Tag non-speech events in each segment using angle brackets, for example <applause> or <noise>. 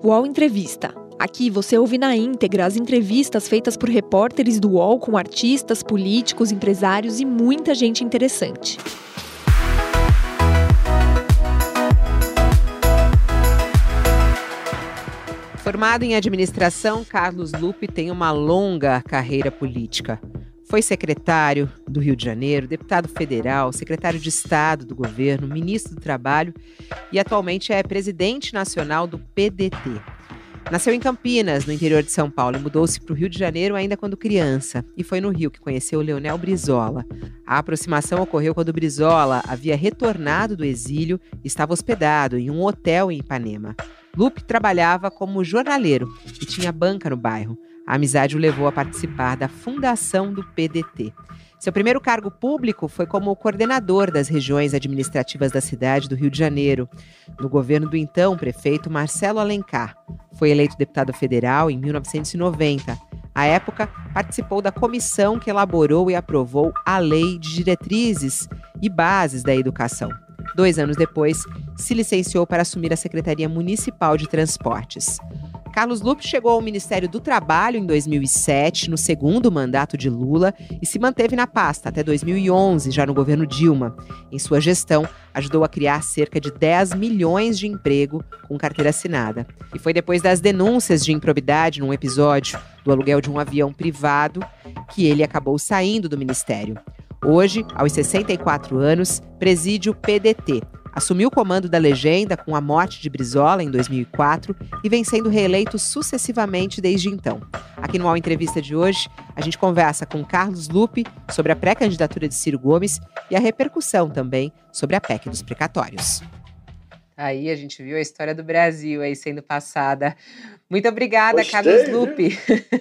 UOL Entrevista. Aqui você ouve na íntegra as entrevistas feitas por repórteres do UOL com artistas, políticos, empresários e muita gente interessante. Formado em administração, Carlos Lupe tem uma longa carreira política. Foi secretário do Rio de Janeiro, deputado federal, secretário de Estado do governo, ministro do Trabalho e atualmente é presidente nacional do PDT. Nasceu em Campinas, no interior de São Paulo, e mudou-se para o Rio de Janeiro ainda quando criança. E foi no Rio que conheceu Leonel Brizola. A aproximação ocorreu quando Brizola havia retornado do exílio e estava hospedado em um hotel em Ipanema. Lupe trabalhava como jornaleiro e tinha banca no bairro. A amizade o levou a participar da fundação do PDT. Seu primeiro cargo público foi como coordenador das regiões administrativas da cidade do Rio de Janeiro, no governo do então prefeito Marcelo Alencar. Foi eleito deputado federal em 1990. À época, participou da comissão que elaborou e aprovou a Lei de Diretrizes e Bases da Educação. Dois anos depois, se licenciou para assumir a Secretaria Municipal de Transportes. Carlos Lupe chegou ao Ministério do Trabalho em 2007, no segundo mandato de Lula, e se manteve na pasta até 2011, já no governo Dilma. Em sua gestão, ajudou a criar cerca de 10 milhões de emprego com carteira assinada. E foi depois das denúncias de improbidade num episódio do aluguel de um avião privado que ele acabou saindo do ministério. Hoje, aos 64 anos, preside o PDT, Assumiu o comando da legenda com a morte de Brizola em 2004 e vem sendo reeleito sucessivamente desde então. Aqui no All Entrevista de hoje, a gente conversa com Carlos Lupe sobre a pré-candidatura de Ciro Gomes e a repercussão também sobre a PEC dos precatórios. Aí a gente viu a história do Brasil aí sendo passada. Muito obrigada, Gostei, Carlos Lupe.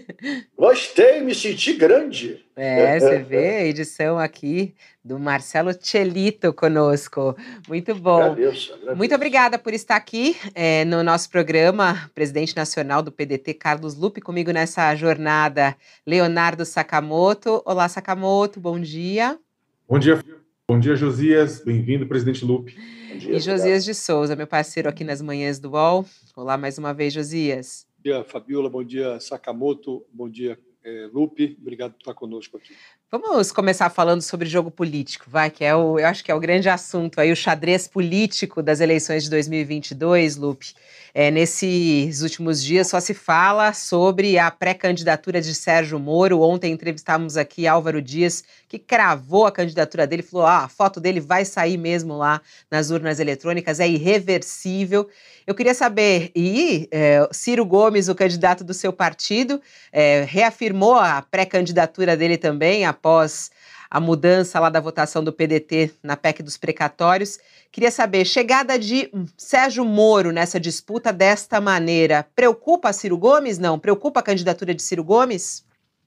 <laughs> Gostei, me senti grande. É, você vê a edição aqui do Marcelo Celito conosco. Muito bom. Agradeço, agradeço. Muito obrigada por estar aqui é, no nosso programa, presidente nacional do PDT, Carlos Lupe, comigo nessa jornada, Leonardo Sakamoto. Olá, Sakamoto, bom dia. Bom dia, bom dia, Josias. Bem-vindo, presidente Lupe. Dia, e Josias de Souza, meu parceiro aqui nas manhãs do UOL. Olá mais uma vez, Josias. Bom dia, Fabiola. Bom dia, Sakamoto. Bom dia, é, Lupe. Obrigado por estar conosco aqui. Vamos começar falando sobre jogo político, vai, que é o, eu acho que é o grande assunto aí, o xadrez político das eleições de 2022, Lupe. É, nesses últimos dias só se fala sobre a pré-candidatura de Sérgio Moro. Ontem entrevistamos aqui Álvaro Dias, que cravou a candidatura dele, falou: ah, a foto dele vai sair mesmo lá nas urnas eletrônicas, é irreversível. Eu queria saber, e é, Ciro Gomes, o candidato do seu partido, é, reafirmou a pré-candidatura dele também, após a mudança lá da votação do PDT na PEC dos precatórios. Queria saber, chegada de Sérgio Moro nessa disputa desta maneira, preocupa Ciro Gomes? Não? Preocupa a candidatura de Ciro Gomes?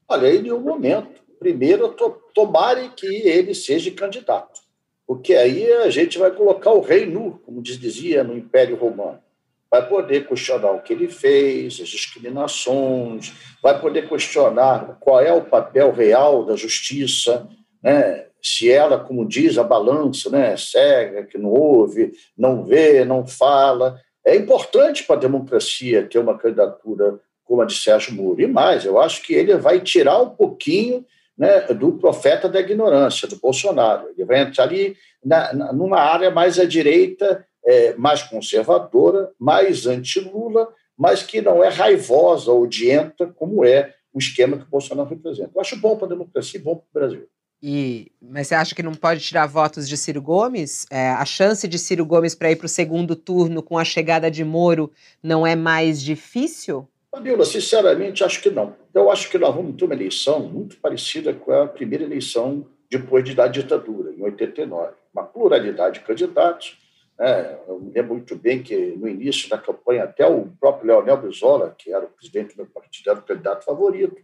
Olha, em nenhum momento. Primeiro, to tomare que ele seja candidato, porque aí a gente vai colocar o rei nu, como dizia no Império Romano. Vai poder questionar o que ele fez, as discriminações, vai poder questionar qual é o papel real da justiça, né? se ela, como diz a balança, né, cega, que não ouve, não vê, não fala. É importante para a democracia ter uma candidatura como a de Sérgio Moro. E mais, eu acho que ele vai tirar um pouquinho né, do profeta da ignorância, do Bolsonaro. Ele vai entrar ali na, na, numa área mais à direita, é, mais conservadora, mais anti-Lula, mas que não é raivosa, odienta, como é o esquema que o Bolsonaro representa. Eu acho bom para a democracia e bom para o Brasil. E, mas você acha que não pode tirar votos de Ciro Gomes? É, a chance de Ciro Gomes para ir para o segundo turno com a chegada de Moro não é mais difícil? Fabiola, sinceramente, acho que não. Eu acho que nós vamos ter uma eleição muito parecida com a primeira eleição depois de da ditadura, em 89. Uma pluralidade de candidatos. Né? Eu me lembro muito bem que, no início da campanha, até o próprio Leonel Brizola, que era o presidente do meu partido, era o candidato favorito.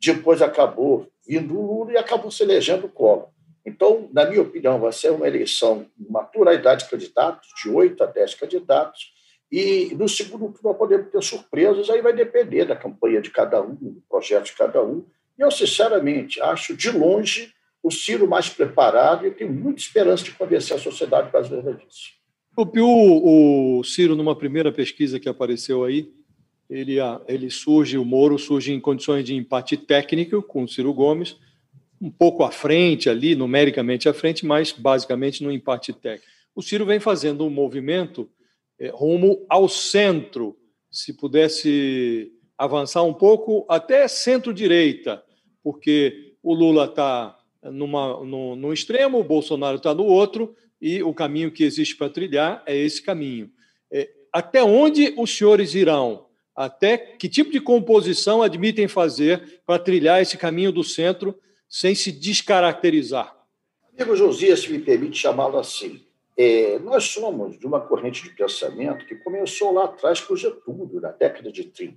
Depois acabou vindo o Lula e acabou se elegendo o Collor. Então, na minha opinião, vai ser uma eleição, uma pluralidade de candidatos, de oito a dez candidatos, e no segundo turno podemos ter surpresas, aí vai depender da campanha de cada um, do projeto de cada um. E eu, sinceramente, acho de longe o Ciro mais preparado e tenho muita esperança de convencer a sociedade brasileira disso. O, o Ciro, numa primeira pesquisa que apareceu aí, ele, ele surge, o Moro surge em condições de empate técnico com o Ciro Gomes, um pouco à frente ali, numericamente à frente, mas basicamente no empate técnico. O Ciro vem fazendo um movimento é, rumo ao centro, se pudesse avançar um pouco até centro-direita, porque o Lula está no, no extremo, o Bolsonaro está no outro, e o caminho que existe para trilhar é esse caminho. É, até onde os senhores irão? Até que tipo de composição admitem fazer para trilhar esse caminho do centro sem se descaracterizar? Amigo Josias, se me permite chamá-lo assim, é, nós somos de uma corrente de pensamento que começou lá atrás com Getúlio, na década de 30.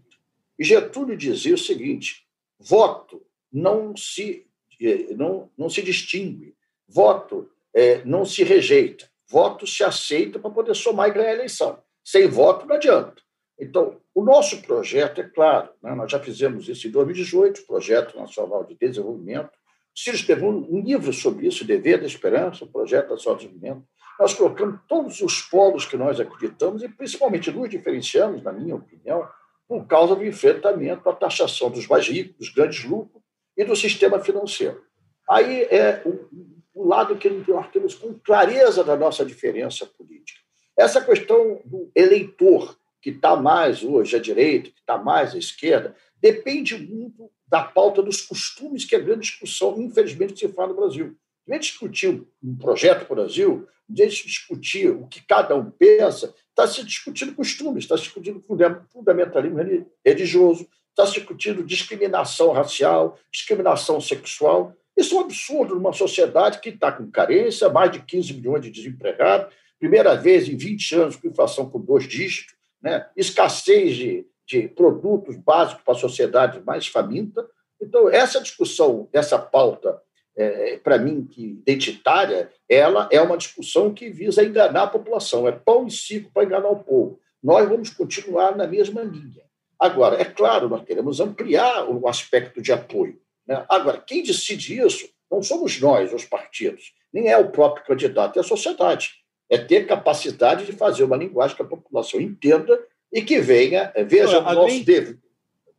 E Getúlio dizia o seguinte: voto não se, é, não, não se distingue, voto é, não se rejeita, voto se aceita para poder somar e ganhar a eleição. Sem voto não adianta. Então, o nosso projeto é claro, né? nós já fizemos isso em 2018, Projeto Nacional de Desenvolvimento. O Ciro escreveu um livro sobre isso, Dever da Esperança, o Projeto Nacional de Desenvolvimento. Nós colocamos todos os polos que nós acreditamos e, principalmente, nos diferenciamos, na minha opinião, por causa do enfrentamento à taxação dos mais ricos, dos grandes lucros e do sistema financeiro. Aí é o, o lado que nós temos com clareza da nossa diferença política. Essa questão do eleitor, que está mais hoje à direita, que está mais à esquerda, depende muito da pauta dos costumes, que é a grande discussão, infelizmente, se fala no Brasil. Vez de discutir um projeto para o Brasil, vez de discutir o que cada um pensa, está se discutindo costumes, está se discutindo fundamentalismo religioso, está se discutindo discriminação racial, discriminação sexual. Isso é um absurdo numa sociedade que está com carência, mais de 15 milhões de desempregados, primeira vez em 20 anos com inflação com dois dígitos, né? escassez de, de produtos básicos para a sociedade mais faminta. Então, essa discussão, essa pauta é, para mim, que identitária, ela é uma discussão que visa enganar a população. É pão e circo para enganar o povo. Nós vamos continuar na mesma linha. Agora, é claro, nós queremos ampliar o aspecto de apoio. Né? Agora, quem decide isso não somos nós, os partidos, nem é o próprio candidato, é a sociedade. É ter capacidade de fazer uma linguagem que a população entenda e que venha, veja o nosso dever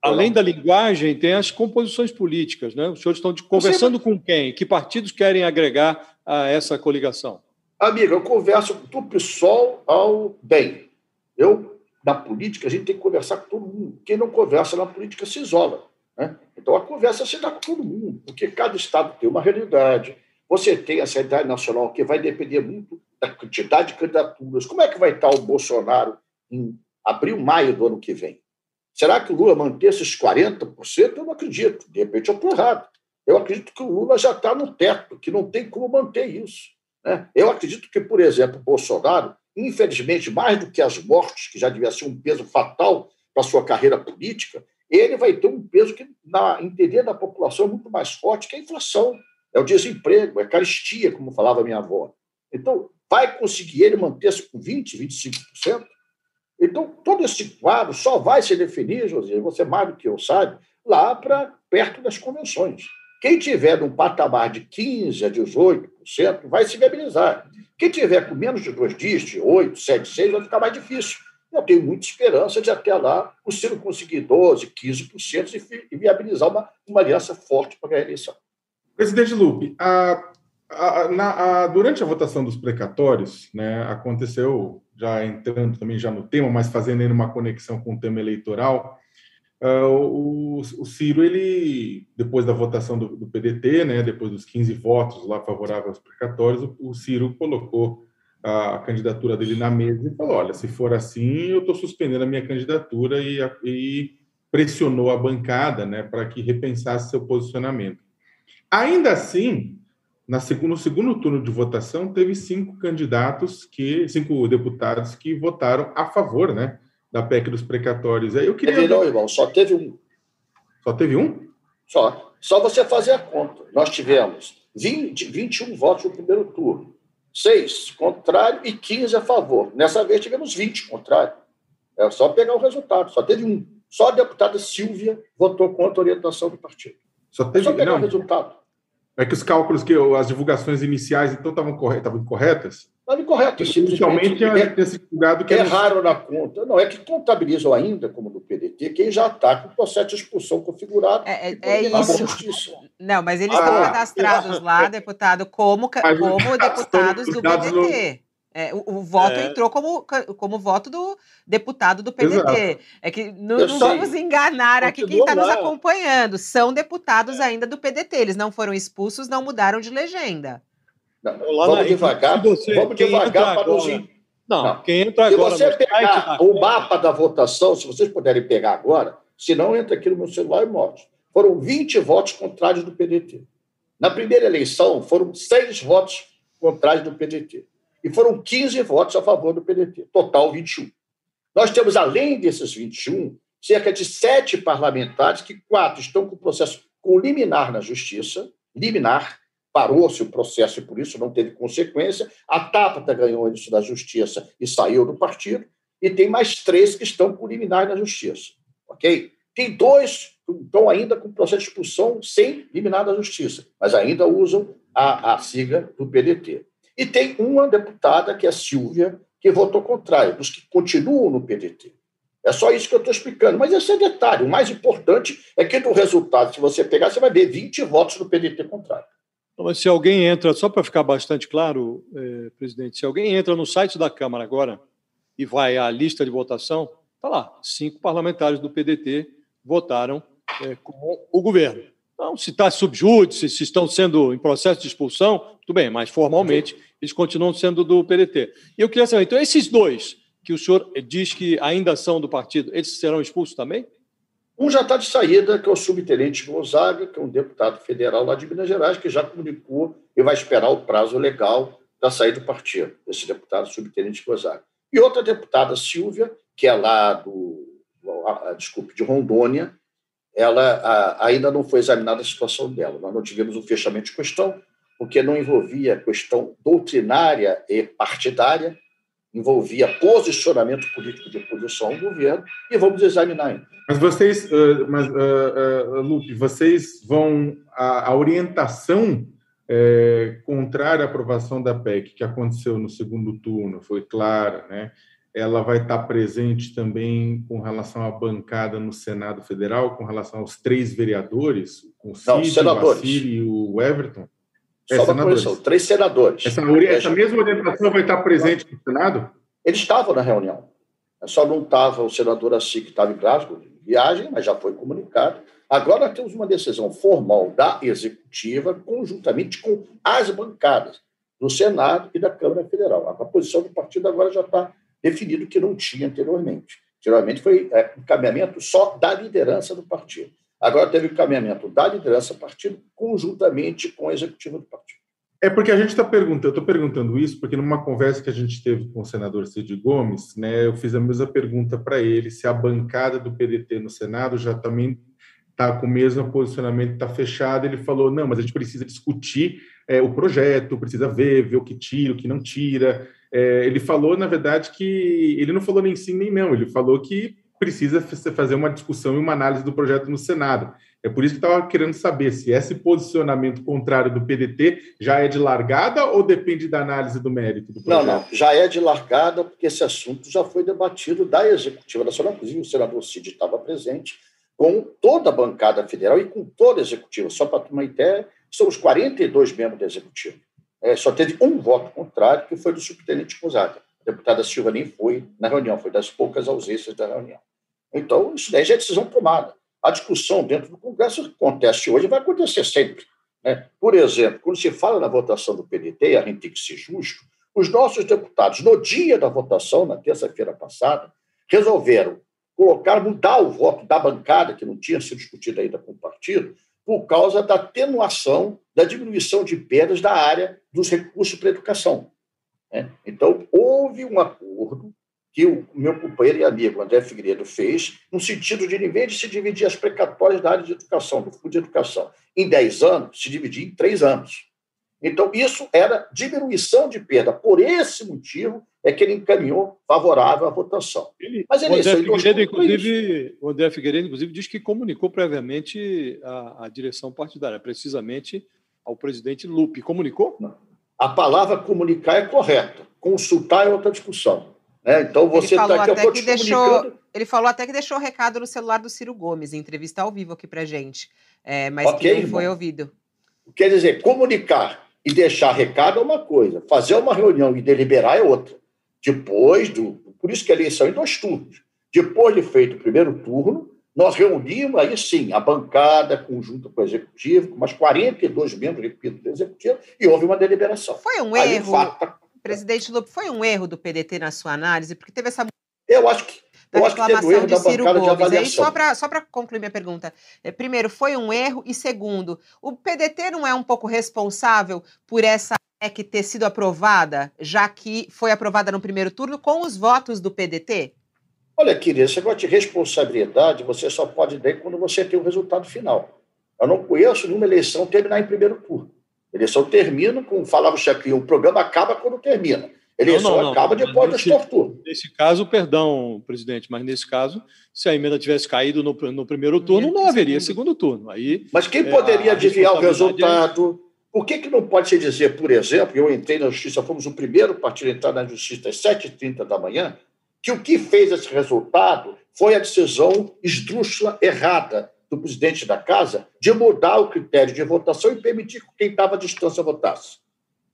Além da linguagem, tem as composições políticas, né? Os senhores estão conversando com quem? Que partidos querem agregar a essa coligação? Amiga, eu converso do PSOL ao bem. Eu, na política, a gente tem que conversar com todo mundo. Quem não conversa na política se isola. Né? Então a conversa se dá com todo mundo, porque cada estado tem uma realidade. Você tem essa realidade nacional que vai depender muito da quantidade de candidaturas. Como é que vai estar o Bolsonaro em abril, maio do ano que vem? Será que o Lula manter esses 40%? Eu não acredito. De repente eu estou errado. Eu acredito que o Lula já está no teto, que não tem como manter isso. Né? Eu acredito que, por exemplo, o Bolsonaro, infelizmente, mais do que as mortes, que já devia ser um peso fatal para a sua carreira política, ele vai ter um peso que, na entender da população, é muito mais forte que a inflação, é o desemprego, é a caristia, como falava minha avó. Então, vai conseguir ele manter-se com 20%, 25%? Então, todo esse quadro só vai se definir, José, você mais do que eu sabe, lá para perto das convenções. Quem tiver num patamar de 15% a 18% vai se viabilizar. Quem tiver com menos de dois dígitos, 8, 7, 6, vai ficar mais difícil. Eu tenho muita esperança de até lá o Ciro conseguir 12%, 15% e viabilizar uma, uma aliança forte para a eleição. Presidente Lupe, a, a, na, a, durante a votação dos precatórios, né, aconteceu já entrando também já no tema, mas fazendo uma conexão com o tema eleitoral, uh, o, o, Ciro, ele, depois da votação do, do, PDT, né, depois dos 15 votos lá favoráveis aos precatórios, o, o Ciro colocou a, candidatura dele na mesa e falou, olha, se for assim, eu estou suspendendo a minha candidatura e, e pressionou a bancada né, para que repensasse seu posicionamento. Ainda assim, na segundo, no segundo turno de votação, teve cinco candidatos, que cinco deputados que votaram a favor né, da PEC dos precatórios. Eu queria... Teve não, irmão, só teve um. Só teve um? Só. Só você fazer a conta. Nós tivemos 20, 21 votos no primeiro turno, seis contrário e 15 a favor. Nessa vez tivemos 20 contrário. É só pegar o resultado. Só teve um. Só a deputada Silvia votou contra a orientação do partido. Só, teve... é só pegar não. o resultado. É que os cálculos, que as divulgações iniciais, então, estavam corretas, estavam incorretas? Estava incorreto. Simplesmente esse cuidado que erraram na conta. Não, é que contabilizam ainda, como no PDT, quem já está com o processo de expulsão configurado. É, é, é isso. Não, mas eles ah, estão cadastrados lá, deputado, como, como deputados do PDT. É, o, o, voto é. entrou como, como voto do deputado do PDT. Exato. É que não, não vamos enganar aqui quem está nos acompanhando. São deputados é. ainda do PDT. Eles não foram expulsos, não mudaram de legenda. Não, vamos devagar, você, vamos devagar para os. Não, não, quem entra agora. Se você pegar o mapa da votação, se vocês puderem pegar agora, se não, entra aqui no meu celular e mostra. Foram 20 votos contrários do PDT. Na primeira eleição, foram seis votos contrários do PDT. E foram 15 votos a favor do PDT, total 21. Nós temos, além desses 21, cerca de sete parlamentares, que quatro estão com o processo com liminar na justiça, liminar, parou-se o processo e por isso não teve consequência. A Tapata ganhou isso da justiça e saiu do partido. E tem mais três que estão com liminar na justiça. Ok? Tem dois que estão ainda com processo de expulsão sem liminar da justiça, mas ainda usam a, a sigla do PDT. E tem uma deputada, que é a Silvia, que votou contrário, dos que continuam no PDT. É só isso que eu estou explicando. Mas esse é detalhe. O mais importante é que no resultado, se você pegar, você vai ver 20 votos do PDT contrário. Mas se alguém entra, só para ficar bastante claro, eh, presidente, se alguém entra no site da Câmara agora e vai à lista de votação, está lá, cinco parlamentares do PDT votaram eh, com o governo. Então, se está subjúdice, se estão sendo em processo de expulsão, tudo bem, mas formalmente eles continuam sendo do PDT. E eu queria saber, então, esses dois que o senhor diz que ainda são do partido, eles serão expulsos também? Um já está de saída, que é o subtenente Gonzaga, que é um deputado federal lá de Minas Gerais, que já comunicou e vai esperar o prazo legal da saída do partido, esse deputado subtenente Gonzaga. E outra deputada, Silvia, que é lá do, desculpe, de Rondônia, ela ainda não foi examinada a situação dela. Nós não tivemos um fechamento de questão, porque não envolvia questão doutrinária e partidária, envolvia posicionamento político de oposição ao governo, e vamos examinar ainda. Mas vocês, mas, uh, uh, Lupe, vocês vão. A, a orientação é, contrária à aprovação da PEC, que aconteceu no segundo turno, foi clara, né? ela vai estar presente também com relação à bancada no Senado Federal, com relação aos três vereadores, com o Cid, o Vassili e o Everton? É, Só é, uma correção, três senadores. Essa, essa mesma orientação vai estar presente no Senado? Eles estavam na reunião. Só não estava o senador Assi, que estava em Glasgow, de viagem, mas já foi comunicado. Agora temos uma decisão formal da executiva, conjuntamente com as bancadas do Senado e da Câmara Federal. A posição do partido agora já está definido que não tinha anteriormente. Anteriormente foi é, encaminhamento só da liderança do partido. Agora teve encaminhamento da liderança do partido conjuntamente com a executiva do partido. É porque a gente está perguntando, eu estou perguntando isso porque numa conversa que a gente teve com o senador Cid Gomes, né, eu fiz a mesma pergunta para ele se a bancada do PDT no Senado já também está com o mesmo posicionamento, está fechado. Ele falou: não, mas a gente precisa discutir é, o projeto, precisa ver, ver o que tira, o que não tira. É, ele falou, na verdade, que ele não falou nem sim nem não, ele falou que precisa fazer uma discussão e uma análise do projeto no Senado. É por isso que estava querendo saber se esse posicionamento contrário do PDT já é de largada ou depende da análise do mérito do projeto? Não, não, já é de largada, porque esse assunto já foi debatido da Executiva Nacional, inclusive o senador Cid estava presente, com toda a bancada federal e com toda a Executiva. Só para ter uma ideia, somos 42 membros da Executiva. É, só teve um voto contrário, que foi do subtenente Gonzaga. Deputada Silva nem foi na reunião, foi das poucas ausências da reunião. Então, isso daí já é decisão tomada. A discussão dentro do Congresso acontece hoje vai acontecer sempre. Né? Por exemplo, quando se fala na votação do PDT, a gente tem que ser justo, os nossos deputados, no dia da votação, na terça-feira passada, resolveram colocar, mudar o voto da bancada, que não tinha sido discutido ainda com o partido, por causa da atenuação da diminuição de perdas da área dos recursos para a educação. Né? Então, houve um acordo que o meu companheiro e amigo André Figueiredo fez, no sentido de, em vez de se dividir as precatórias da área de educação, do Fundo de Educação, em 10 anos, se dividir em 3 anos. Então, isso era diminuição de perda. Por esse motivo é que ele encaminhou favorável à votação. Ele, Mas ele, o, André Figueiredo, inclusive, o André Figueiredo, inclusive, diz que comunicou previamente a, a direção partidária, precisamente ao presidente Lupe. Comunicou? Não. A palavra comunicar é correta, consultar é outra discussão. Né? Então você está aqui, até que deixou, Ele falou até que deixou o recado no celular do Ciro Gomes, em entrevista ao vivo aqui para gente, é, mas okay, que não foi ouvido. Quer dizer, comunicar e deixar recado é uma coisa, fazer uma reunião e deliberar é outra. Depois do. Por isso que a eleição é em dois turnos. Depois de feito o primeiro turno, nós reunimos aí sim a bancada conjunta com o executivo, com mais 42 membros, repito, do executivo, e houve uma deliberação. Foi um aí, erro. Fato, Presidente Lupe, foi um erro do PDT na sua análise? Porque teve essa. Eu acho que. Da eu acho que de Ciro Gomes. Aí, só para concluir minha pergunta. É, primeiro, foi um erro? E segundo, o PDT não é um pouco responsável por essa PEC ter sido aprovada, já que foi aprovada no primeiro turno com os votos do PDT? Olha, querida, esse negócio de responsabilidade você só pode ter quando você tem o resultado final. Eu não conheço nenhuma eleição terminar em primeiro turno. Eleição termina com, falava o chefe, o programa acaba quando termina. Eleição não, não, não, acaba depois das torturas. Nesse caso, perdão, presidente, mas nesse caso, se a emenda tivesse caído no, no primeiro turno, não haveria segundo turno. Aí, mas quem é, poderia adivinhar o é resultado? É... Por que, que não pode se dizer, por exemplo, eu entrei na justiça, fomos o primeiro partido a entrar na justiça às 7h30 da manhã, que o que fez esse resultado foi a decisão esdrúxula, errada, do presidente da casa de mudar o critério de votação e permitir que quem estava à distância votasse.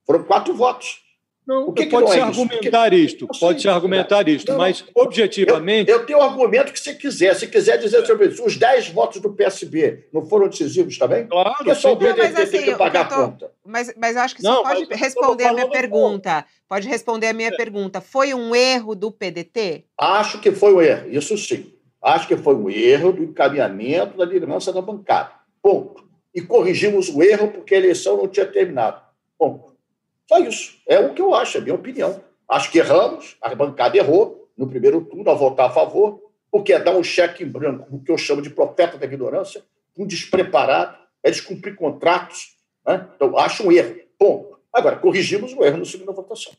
Foram quatro votos. Não, o que pode que se é argumentar Porque, isto, pode se argumentar isto, não, mas objetivamente. Eu, eu, tenho o argumento que você quiser. Se quiser dizer sobre isso, os 10 votos do PSB não foram decisivos também? Claro, Porque só o PDT assim, tem que pagar tô, a conta. Mas, mas eu acho que você não, pode responder a minha pergunta. Pode responder a minha é. pergunta. Foi um erro do PDT? Acho que foi um erro, isso sim. Acho que foi um erro do encaminhamento da liderança da bancada. Ponto. E corrigimos o erro porque a eleição não tinha terminado. Ponto. Só isso. É o que eu acho, é a minha opinião. Acho que erramos, a bancada errou no primeiro turno ao votar a favor, porque é dar um cheque em branco, o que eu chamo de profeta da ignorância, um despreparado, é descumprir contratos. Né? Então, acho um erro. Ponto. Agora, corrigimos o erro no segundo votação.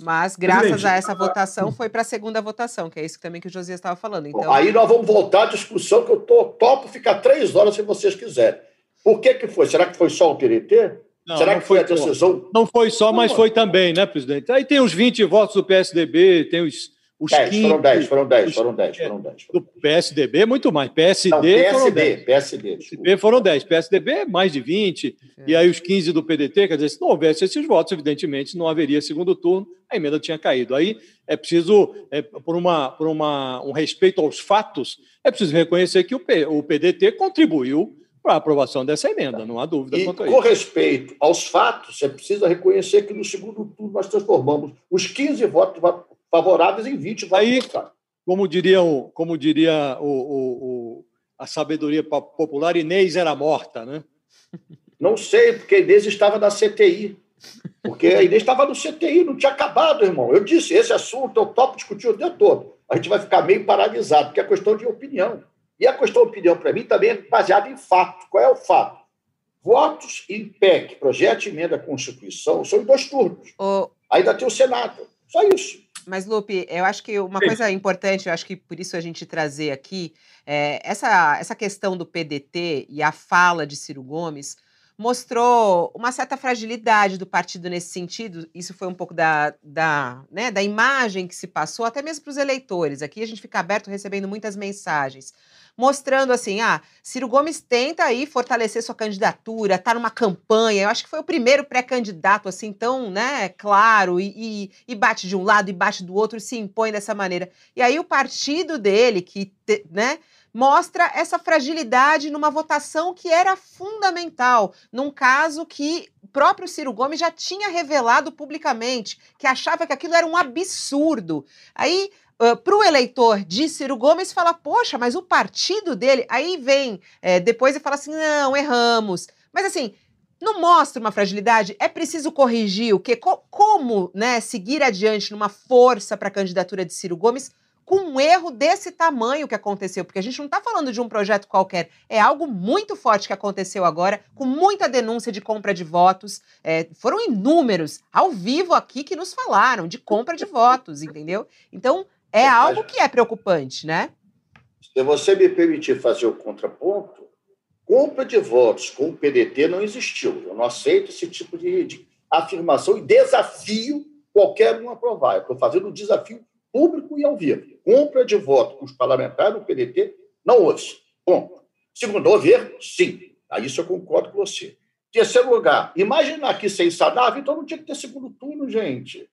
Mas, graças a essa votação, foi para a segunda votação, que é isso também que o Josias estava falando. Então... Aí nós vamos voltar à discussão, que eu tô, topo ficar três horas se vocês quiserem. Por que, que foi? Será que foi só o PDT? Não, Será não que foi a decisão? Não foi só, mas foi também, né, presidente? Aí tem os 20 votos do PSDB, tem os os 10, 15, foram 10, foram 10, foram 10, foram 10. Do PSDB, muito mais. PSD, Não, PSD, foram 10. PSD, PSD foram 10. PSDB, mais de 20. É. E aí os 15 do PDT, quer dizer, se não houvesse esses votos, evidentemente não haveria segundo turno, a emenda tinha caído. Aí é preciso, é, por, uma, por uma, um respeito aos fatos, é preciso reconhecer que o, P, o PDT contribuiu para a aprovação dessa emenda, não há dúvida e, quanto a isso. Com respeito aos fatos, é preciso reconhecer que no segundo turno nós transformamos os 15 votos favoráveis em 20 votos Aí, como diria, o, como diria o, o, o, a sabedoria popular, Inês era morta, né? Não sei, porque a Inês estava na CTI. Porque a Inês estava no CTI, não tinha acabado, irmão. Eu disse, esse assunto eu topo discutir o dia todo. A gente vai ficar meio paralisado, porque é questão de opinião. E a questão de opinião, para mim, também é baseada em fato. Qual é o fato? Votos em PEC, projeto de emenda à Constituição, são em dois turnos. Oh. Ainda tem o Senado. Só isso. Mas, Lupe, eu acho que uma Sim. coisa importante, eu acho que por isso a gente trazer aqui, é, essa, essa questão do PDT e a fala de Ciro Gomes mostrou uma certa fragilidade do partido nesse sentido. Isso foi um pouco da, da, né, da imagem que se passou, até mesmo para os eleitores. Aqui a gente fica aberto recebendo muitas mensagens mostrando assim: ah, Ciro Gomes tenta aí fortalecer sua candidatura, tá numa campanha. Eu acho que foi o primeiro pré-candidato assim tão, né, claro e, e, e, bate de um lado e bate do outro, se impõe dessa maneira. E aí o partido dele que, né, mostra essa fragilidade numa votação que era fundamental, num caso que o próprio Ciro Gomes já tinha revelado publicamente, que achava que aquilo era um absurdo. Aí Uh, para o eleitor de Ciro Gomes fala, poxa, mas o partido dele. Aí vem é, depois e fala assim: não, erramos. Mas assim, não mostra uma fragilidade? É preciso corrigir o quê? Co como né, seguir adiante numa força para a candidatura de Ciro Gomes com um erro desse tamanho que aconteceu? Porque a gente não está falando de um projeto qualquer, é algo muito forte que aconteceu agora, com muita denúncia de compra de votos. É, foram inúmeros ao vivo aqui que nos falaram de compra de votos, entendeu? Então é algo que é preocupante, né? Se você me permitir fazer o contraponto, compra de votos com o PDT não existiu. Eu não aceito esse tipo de, de, afirmação e desafio qualquer um aprovar. Eu estou fazendo um desafio público e ao vivo. Compra de voto com os parlamentares do PDT, não houve. Bom, segundo governo, sim. Aí isso eu concordo com você. Terceiro lugar, imaginar que sem Saddam, então não tinha que ter segundo turno, gente.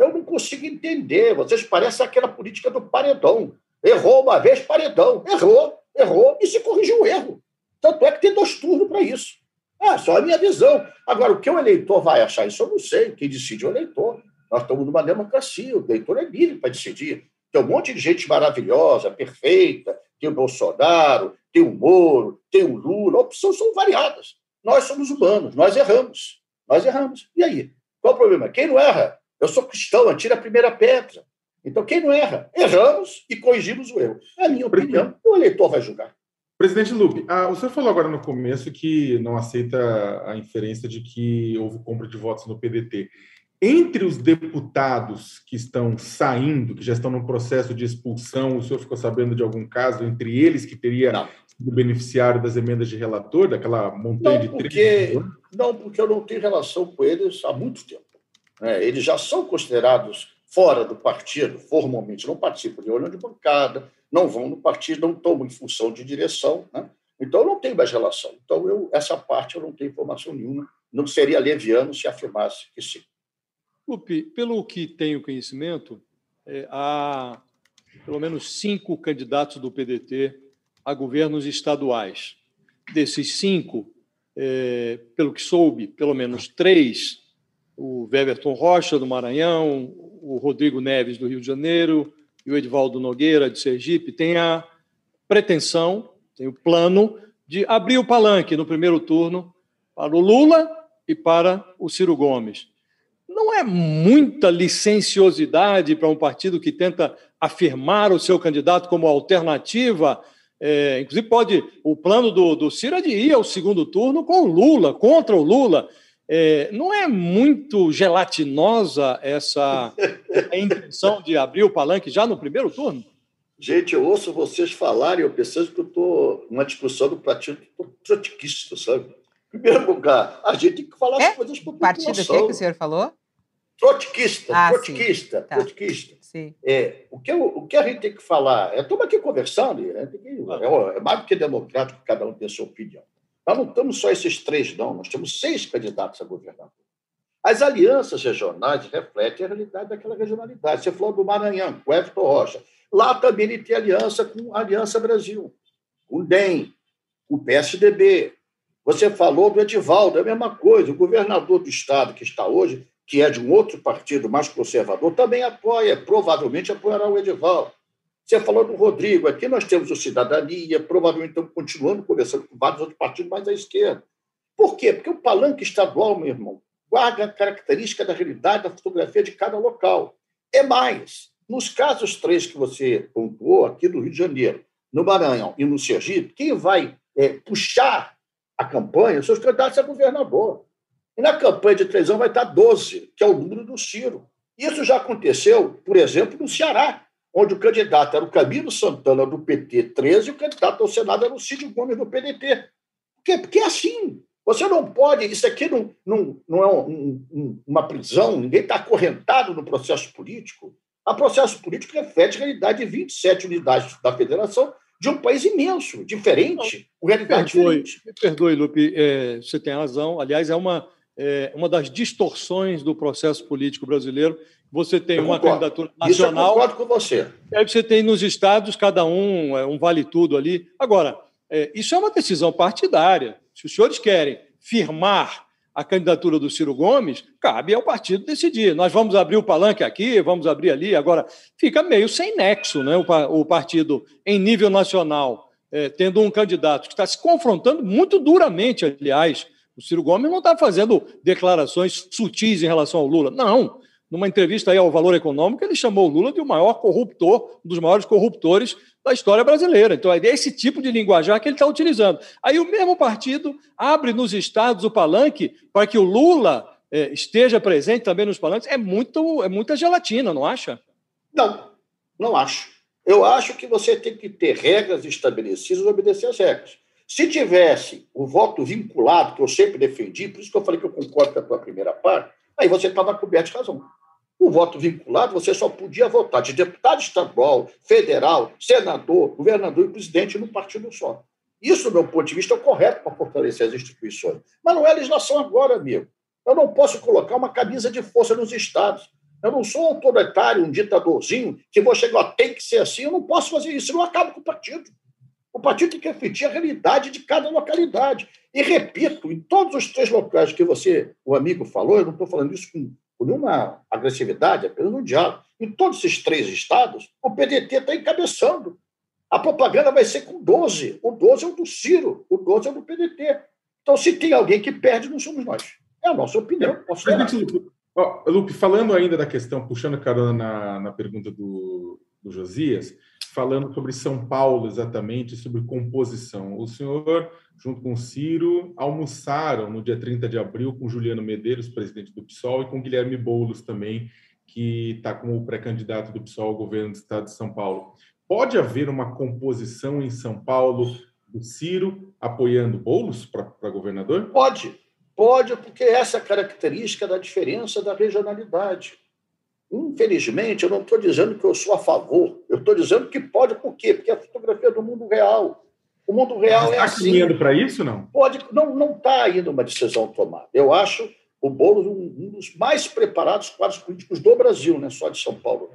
Eu não consigo entender. Vocês parecem aquela política do paredão. Errou uma vez, paredão. Errou, errou e se corrigiu o erro. Tanto é que tem dois turnos para isso. É, só a minha visão. Agora, o que o eleitor vai achar, isso eu não sei. Quem decide é o eleitor. Nós estamos numa democracia, o eleitor é livre para decidir. Tem um monte de gente maravilhosa, perfeita, tem o Bolsonaro, tem o Moro, tem o Lula, opções são variadas. Nós somos humanos, nós erramos. Nós erramos. E aí? Qual o problema? Quem não erra? Eu sou cristão, atira a primeira pedra. Então, quem não erra? Erramos e corrigimos o erro. É a minha opinião, o eleitor vai julgar. Presidente Lupe, ah, o senhor falou agora no começo que não aceita a inferência de que houve compra de votos no PDT. Entre os deputados que estão saindo, que já estão no processo de expulsão, o senhor ficou sabendo de algum caso entre eles que teria não. sido beneficiário das emendas de relator, daquela montanha não, de porque, Não, porque eu não tenho relação com eles há muito tempo. É, eles já são considerados fora do partido, formalmente, não participam de reunião de bancada, não vão no partido, não tomam em função de direção. Né? Então, não tenho mais relação. Então, eu, essa parte eu não tenho informação nenhuma. Não seria leviano se afirmasse que sim. Lupe, pelo que tenho conhecimento, é, há pelo menos cinco candidatos do PDT a governos estaduais. Desses cinco, é, pelo que soube, pelo menos três, o Weverton Rocha, do Maranhão, o Rodrigo Neves, do Rio de Janeiro, e o Edvaldo Nogueira, de Sergipe, têm a pretensão, tem o plano de abrir o palanque no primeiro turno para o Lula e para o Ciro Gomes não é muita licenciosidade para um partido que tenta afirmar o seu candidato como alternativa. É, inclusive, pode. O plano do, do Ciro é de ir ao segundo turno com o Lula, contra o Lula. É, não é muito gelatinosa essa intenção de abrir o palanque já no primeiro turno? Gente, eu ouço vocês falarem, eu penso que eu estou numa discussão do partido trotskista, sabe? Em primeiro lugar, a gente tem que falar é? as coisas para a Partido o que o senhor falou? Trotskista, ah, trotskista, sim. Tá. trotskista. Sim. É, o, que, o que a gente tem que falar, é, estamos aqui conversando, é, é, é mais do que democrático, cada um tem a sua opinião. Nós não estamos só esses três, não, nós temos seis candidatos a governador. As alianças regionais refletem a realidade daquela regionalidade. Você falou do Maranhão, com Everton Rocha. Lá também ele tem aliança com a Aliança Brasil, com o DEM, com o PSDB. Você falou do Edivaldo, é a mesma coisa. O governador do estado que está hoje que é de um outro partido mais conservador, também apoia, provavelmente apoiará o Edivaldo. Você falou do Rodrigo, aqui nós temos o Cidadania, provavelmente estamos continuando conversando com vários outros partidos mais à esquerda. Por quê? Porque o palanque estadual, meu irmão, guarda a característica da realidade da fotografia de cada local. É mais, nos casos três que você pontuou, aqui do Rio de Janeiro, no Maranhão e no Sergipe, quem vai é, puxar a campanha são os candidatos a governador. E na campanha de três anos vai estar 12, que é o número do Ciro. Isso já aconteceu, por exemplo, no Ceará, onde o candidato era o Camilo Santana, do PT, 13, e o candidato ao Senado era o Cid Gomes, do PDT. Por quê? Porque é assim. Você não pode. Isso aqui não, não, não é um, um, uma prisão, ninguém está acorrentado no processo político. O processo político reflete a realidade de 27 unidades da federação de um país imenso, diferente, com realidade perdoe, diferente. Me perdoe, Lupe, é, você tem razão. Aliás, é uma é, uma das distorções do processo político brasileiro. Você tem eu uma concordo. candidatura nacional. Isso eu concordo com você. Aí você tem nos estados, cada um, é, um vale tudo ali. Agora, é, isso é uma decisão partidária. Se os senhores querem firmar a candidatura do Ciro Gomes, cabe ao partido decidir. Nós vamos abrir o palanque aqui, vamos abrir ali. Agora, fica meio sem nexo né? o, o partido, em nível nacional, é, tendo um candidato que está se confrontando muito duramente, aliás, o Ciro Gomes não está fazendo declarações sutis em relação ao Lula. Não. Numa entrevista aí ao Valor Econômico, ele chamou o Lula de o maior corruptor, um dos maiores corruptores da história brasileira. Então, é esse tipo de linguajar que ele está utilizando. Aí o mesmo partido abre nos estados o palanque para que o Lula é, esteja presente também nos palanques. É, muito, é muita gelatina, não acha? Não, não acho. Eu acho que você tem que ter regras estabelecidas e obedecer às regras. Se tivesse o voto vinculado, que eu sempre defendi, por isso que eu falei que eu concordo com a tua primeira parte, aí você estava coberto de razão. O voto vinculado, você só podia votar de deputado estadual, federal, senador, governador e presidente no partido só. Isso, do meu ponto de vista, é correto para fortalecer as instituições. Mas não é legislação agora, amigo. Eu não posso colocar uma camisa de força nos estados. Eu não sou autoritário, um ditadorzinho, que vou chegar, tem que ser assim. Eu não posso fazer isso, eu não acabo com o partido. O partido tem que refletir a realidade de cada localidade. E repito, em todos os três locais que você, o amigo, falou, eu não estou falando isso com, com nenhuma agressividade, apenas um diálogo. Em todos esses três estados, o PDT está encabeçando. A propaganda vai ser com 12. O 12 é o do Ciro, o 12 é o do PDT. Então, se tem alguém que perde, não somos nós. É a nossa opinião. Posso Mas, Lupe, falando ainda da questão, puxando carona na, na pergunta do, do Josias, falando sobre São Paulo exatamente, sobre composição. O senhor, junto com o Ciro, almoçaram no dia 30 de abril com Juliano Medeiros, presidente do PSOL, e com Guilherme Boulos também, que está como pré-candidato do PSOL ao governo do estado de São Paulo. Pode haver uma composição em São Paulo do Ciro apoiando Boulos para governador? Pode, pode, porque essa é a característica da diferença da regionalidade. Infelizmente, eu não estou dizendo que eu sou a favor, eu estou dizendo que pode, por quê? Porque a fotografia é do mundo real. O mundo real é tá assim. Está para isso, não? Pode, não está ainda uma decisão tomada. Eu acho o Boulos um, um, dos mais preparados quadros políticos do Brasil, não é só de São Paulo.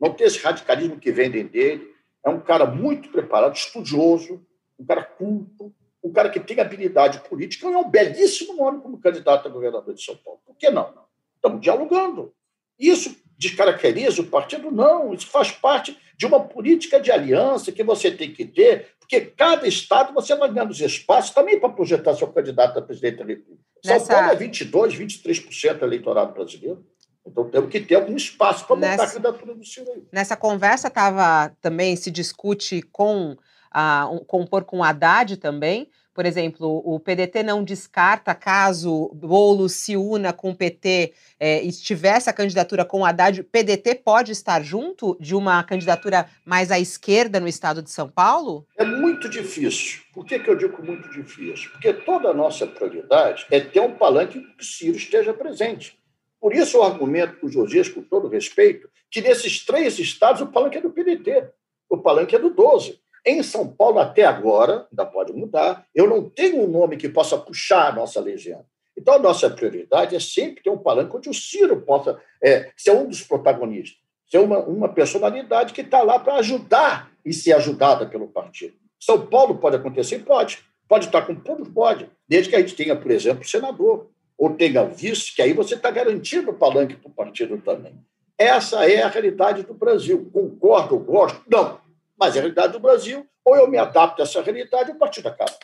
Não tem esse radicalismo que vendem dele. É um cara muito preparado, estudioso, um cara culto, um cara que tem habilidade política e é um belíssimo nome como candidato a governador de São Paulo. Por que não? Estamos dialogando. Isso descaracteriza o partido? Não, isso faz parte de uma política de aliança que você tem que ter, porque cada estado você vai ganhando os espaços também para projetar seu candidato a presidente da República. Nessa... São Paulo é 22%, 23% eleitorado brasileiro. Então temos que ter algum espaço para montar Nessa... a candidatura do Ciro aí. Nessa conversa tava, também se discute com a, um, compor com o Haddad também, por exemplo, o PDT não descarta caso Boulos se una com o PT é, e tivesse a candidatura com o Haddad, PDT pode estar junto de uma candidatura mais à esquerda no estado de São Paulo? É muito difícil. Por que, que eu digo muito difícil? Porque toda a nossa prioridade é ter um palanque que o Ciro esteja presente. Por isso, o argumento com o Josias, com todo respeito, que nesses três estados o palanque é do PDT, o palanque é do 12. Em São Paulo, até agora, ainda pode mudar, eu não tenho um nome que possa puxar a nossa legenda. Então, a nossa prioridade é sempre ter um palanque onde o Ciro possa é, ser um dos protagonistas, ser uma, uma personalidade que está lá para ajudar e ser ajudada pelo partido. São Paulo pode acontecer? Pode. Pode estar com todos? Pode. Desde que a gente tenha, por exemplo, senador, ou tenha vice, que aí você está garantindo o palanque para o partido também. Essa é a realidade do Brasil. Concordo, gosto? Não mas é a realidade do Brasil, ou eu me adapto a essa realidade ou o partido acaba.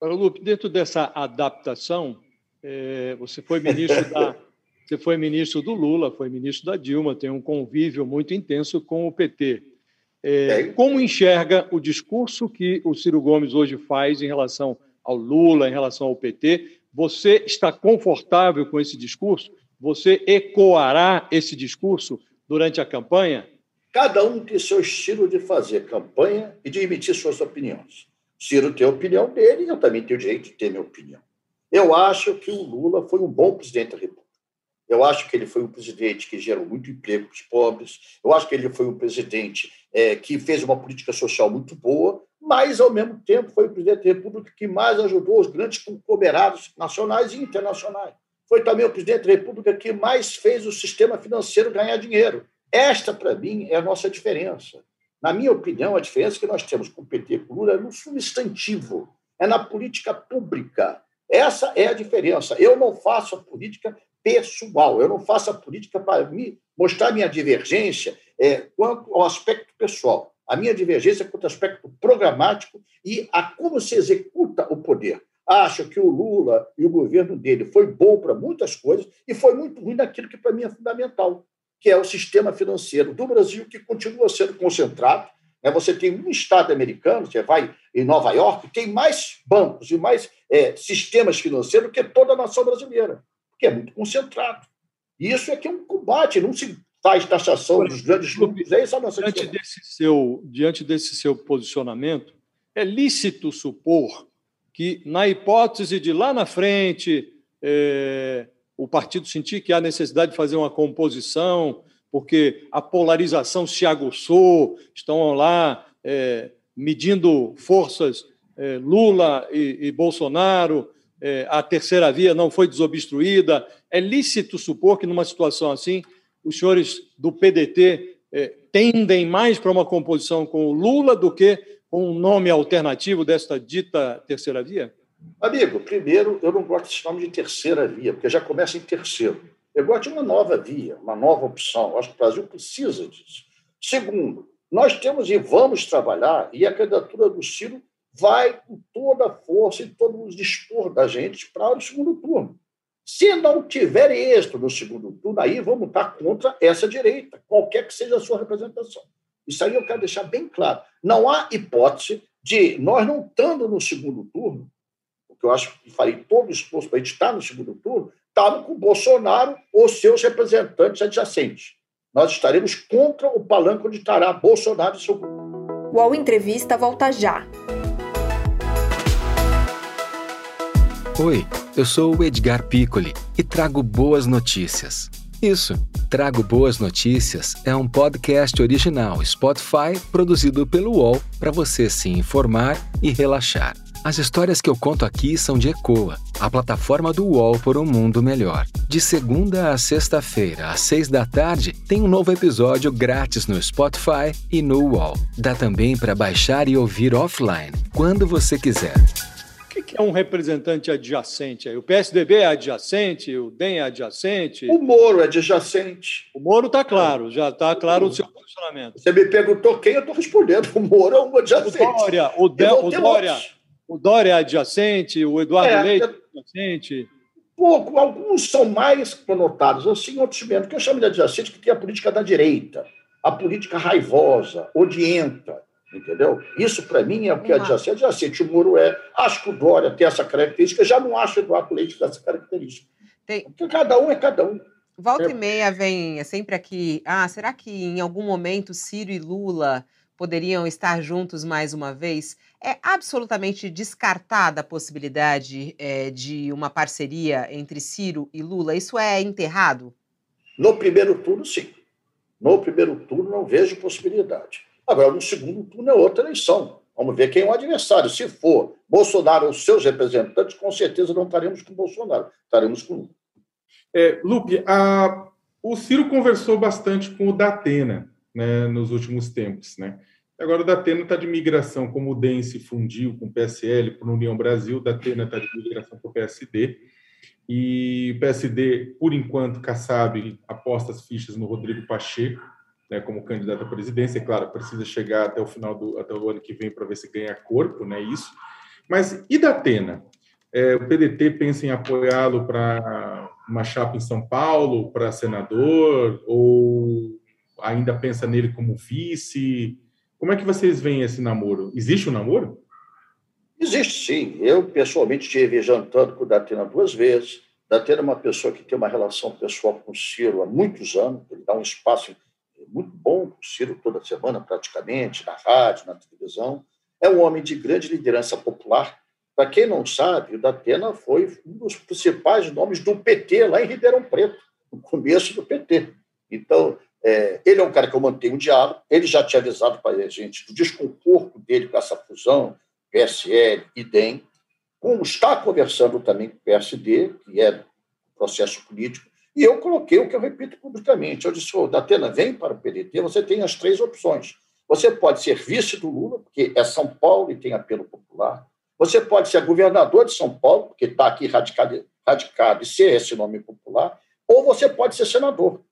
Lupe, dentro dessa adaptação, é, você foi ministro da, <laughs> você foi ministro do Lula, foi ministro da Dilma, tem um convívio muito intenso com o PT. É, como enxerga o discurso que o Ciro Gomes hoje faz em relação ao Lula, em relação ao PT? Você está confortável com esse discurso? Você ecoará esse discurso durante a campanha? Cada um tem seu estilo de fazer campanha e de emitir suas opiniões. Ciro tem a opinião dele e eu também tenho o direito de ter minha opinião. Eu acho que o Lula foi um bom presidente da República. Eu acho que ele foi um presidente que gerou muito emprego para os pobres. Eu acho que ele foi um presidente é, que fez uma política social muito boa, mas, ao mesmo tempo, foi o presidente da República que mais ajudou os grandes conglomerados nacionais e internacionais. Foi também o presidente da República que mais fez o sistema financeiro ganhar dinheiro. Esta, para mim, é a nossa diferença. Na minha opinião, a diferença que nós temos com o PT e com o Lula é no substantivo, é na política pública. Essa é a diferença. Eu não faço a política pessoal, eu não faço a política para me mostrar minha divergência é, quanto ao aspecto pessoal. A minha divergência é quanto ao aspecto programático e a como se executa o poder. Acho que o Lula e o governo dele foi bom para muitas coisas e foi muito ruim naquilo que para mim é fundamental, que é o sistema financeiro do Brasil, que continua sendo concentrado. Né? Você tem um estado americano, você vai em Nova York, tem mais bancos e mais é, sistemas financeiros que toda a nação brasileira, porque é muito concentrado. E isso é que é um combate, não se faz taxação dos grandes lucros. É isso a nossa diante desse, seu, diante desse seu posicionamento, é lícito supor que, na hipótese de lá na frente é, o partido sentir que há necessidade de fazer uma composição, porque a polarização se aguçou, estão lá é, medindo forças é, Lula e, e Bolsonaro, é, a terceira via não foi desobstruída. É lícito supor que, numa situação assim, os senhores do PDT é, tendem mais para uma composição com o Lula do que com um nome alternativo desta dita terceira via? Amigo, primeiro, eu não gosto desse nome de terceira via, porque já começa em terceiro. Eu gosto de uma nova via, uma nova opção. Acho que o Brasil precisa disso. Segundo, nós temos e vamos trabalhar, e a candidatura do Ciro vai com toda a força e todo o dispor da gente para o segundo turno. Se não tiver êxito no segundo turno, aí vamos estar contra essa direita, qualquer que seja a sua representação. Isso aí eu quero deixar bem claro. Não há hipótese de nós não estando no segundo turno, porque eu acho que farei todo o esforço para a gente estar no segundo turno, estarmos com o Bolsonaro ou seus representantes adjacentes. Nós estaremos contra o palanque onde estará Bolsonaro e seu grupo. O UOL Entrevista volta já. Oi, eu sou o Edgar Piccoli e trago boas notícias. Isso, Trago Boas Notícias é um podcast original Spotify produzido pelo UOL para você se informar e relaxar. As histórias que eu conto aqui são de Ecoa, a plataforma do UOL por um mundo melhor. De segunda a sexta-feira, às seis da tarde, tem um novo episódio grátis no Spotify e no UOL. Dá também para baixar e ouvir offline, quando você quiser que é um representante adjacente? O PSDB é adjacente, o DEM é adjacente? O Moro é adjacente. O Moro está claro, já está claro o seu posicionamento. Você me perguntou quem eu estou respondendo. O Moro é um adjacente. O Dória, o, de, o Dória, o Dória é adjacente, o Eduardo é, Leite é adjacente. Pouco, alguns são mais conotados assim, outros menos. O que eu chamo de adjacente que tem a política da direita, a política raivosa, odienta Entendeu? Isso, para mim, é o que é adjacente. Adjacente, o Moro é. Acho que o Dória tem essa característica, já não acho o Eduardo Leite dessa característica. Tem... Porque cada um é cada um. Volta é. e meia vem é sempre aqui. Ah, será que em algum momento Ciro e Lula poderiam estar juntos mais uma vez? É absolutamente descartada a possibilidade é, de uma parceria entre Ciro e Lula? Isso é enterrado? No primeiro turno, sim. No primeiro turno, não vejo possibilidade. Agora, no segundo turno é outra eleição. Vamos ver quem é o adversário. Se for Bolsonaro ou seus representantes, com certeza não estaremos com Bolsonaro, estaremos com Lula. É, Lupe, a, o Ciro conversou bastante com o Datena né, nos últimos tempos. Né? Agora o Datena está de migração, como o DEM se fundiu com o PSL por União Brasil, o Datena está de migração para o PSD. E o PSD, por enquanto, Kassab aposta as fichas no Rodrigo Pacheco, né, como candidato à presidência. É claro, precisa chegar até o final do até o ano que vem para ver se ganha corpo, né? Isso. Mas e da Atena? É, o PDT pensa em apoiá-lo para uma chapa em São Paulo, para senador, ou ainda pensa nele como vice? Como é que vocês veem esse namoro? Existe um namoro? Existe sim. Eu, pessoalmente, estive jantando com o Datena duas vezes. Datena é uma pessoa que tem uma relação pessoal com o Ciro há muitos anos, ele dá um espaço muito bom, com o Ciro toda semana, praticamente, na rádio, na televisão. É um homem de grande liderança popular. Para quem não sabe, o Datena foi um dos principais nomes do PT lá em Ribeirão Preto, no começo do PT. Então, é, ele é um cara que eu mantenho um diálogo. Ele já tinha avisado para a gente do desconforto dele com essa fusão PSL e DEM. Como está conversando também com o PSD, que é processo político, e eu coloquei o que eu repito publicamente. Eu disse, oh, Datena, vem para o PDT, você tem as três opções. Você pode ser vice do Lula, porque é São Paulo e tem apelo popular. Você pode ser governador de São Paulo, porque está aqui radicado, radicado e ser esse nome popular. Ou você pode ser senador.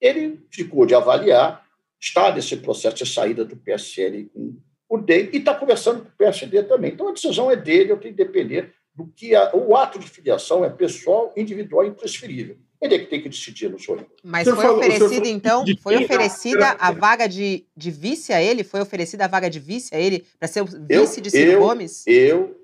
Ele ficou de avaliar, está nesse processo de saída do PSL com o DEM e está conversando com o PSD também. Então a decisão é dele, eu tenho que depender do que a, o ato de filiação é pessoal, individual e intransferível. Ele é que tem que decidir, não sou eu. Mas foi falou, oferecida, então, foi oferecida a vaga de, de vice a ele? Foi oferecida a vaga de vice a ele para ser o vice eu, de Ciro eu, Gomes? Eu,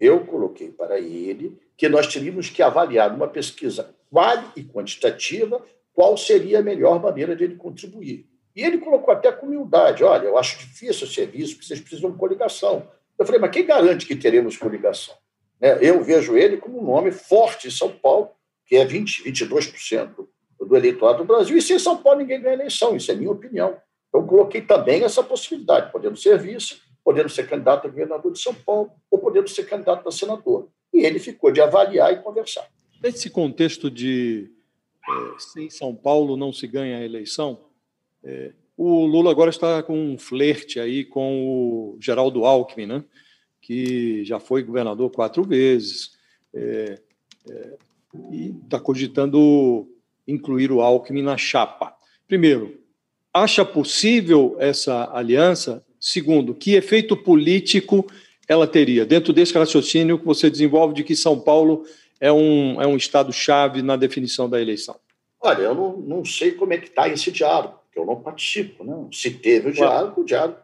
eu coloquei para ele que nós teríamos que avaliar numa pesquisa qual e quantitativa qual seria a melhor maneira de ele contribuir. E ele colocou até com humildade: olha, eu acho difícil ser vice, porque vocês precisam de coligação. Eu falei, mas quem garante que teremos coligação? Né? Eu vejo ele como um nome forte em São Paulo, que é 20, 22% do eleitorado do Brasil, e sem São Paulo ninguém ganha eleição, isso é minha opinião. Eu coloquei também essa possibilidade, podendo ser vice, podendo ser candidato a governador de São Paulo, ou podendo ser candidato a senador. E ele ficou de avaliar e conversar. Nesse contexto de é, sem São Paulo não se ganha a eleição, é, o Lula agora está com um flerte aí com o Geraldo Alckmin, né? que já foi governador quatro vezes, é, é, e está cogitando incluir o Alckmin na chapa. Primeiro, acha possível essa aliança? Segundo, que efeito político ela teria, dentro desse raciocínio que você desenvolve de que São Paulo é um, é um estado-chave na definição da eleição? Olha, eu não, não sei como é que está esse diálogo, porque eu não participo. Né? Se teve o diálogo, o diálogo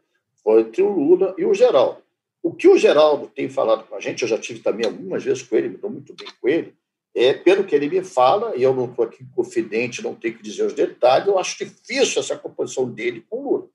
foi entre o Lula e o Geraldo. O que o Geraldo tem falado com a gente, eu já tive também algumas vezes com ele, me dou muito bem com ele, é, pelo que ele me fala, e eu não estou aqui confidente, não tenho que dizer os detalhes, eu acho difícil essa composição dele com o Lula.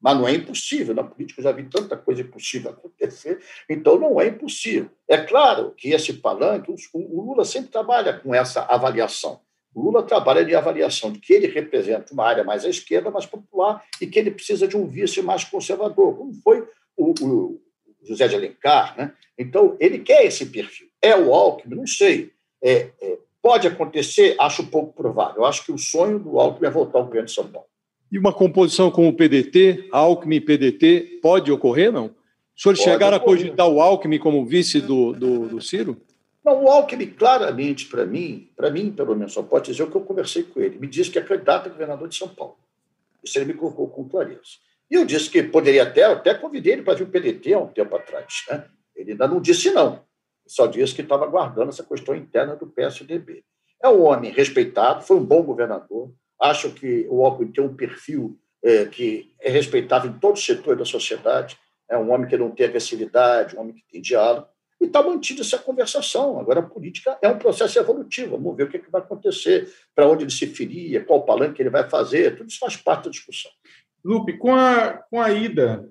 Mas não é impossível, na política eu já vi tanta coisa impossível acontecer, então não é impossível. É claro que esse palanque, o Lula sempre trabalha com essa avaliação. O Lula trabalha de avaliação de que ele representa uma área mais à esquerda, mais popular, e que ele precisa de um vice mais conservador, como foi o, o José de Alencar. Né? Então, ele quer esse perfil. É o Alckmin? Não sei. É, é, pode acontecer? Acho pouco provável. Eu acho que o sonho do Alckmin é voltar ao governo de São Paulo. E uma composição com o PDT, Alckmin e PDT, pode ocorrer, não? O senhor chegar a cogitar o Alckmin como vice do, do, do Ciro? Não, o Alckmin, claramente, para mim, para mim, pelo menos, só pode dizer o que eu conversei com ele. Me disse que é candidato a governador de São Paulo. Isso ele me colocou com clareza. E eu disse que poderia até, até convidei ele para vir o PDT há um tempo atrás. Né? Ele ainda não disse não. Só disse que estava aguardando essa questão interna do PSDB. É um homem respeitado, foi um bom governador. Acho que o Alckmin tem um perfil é, que é respeitável em todos os setores da sociedade. É um homem que não tem agressividade, um homem que tem diálogo. E está mantida essa conversação. Agora, a política é um processo evolutivo. Vamos ver o que, é que vai acontecer, para onde ele se firia, qual palanque ele vai fazer. Tudo isso faz parte da discussão. Lupe, com a, com a ida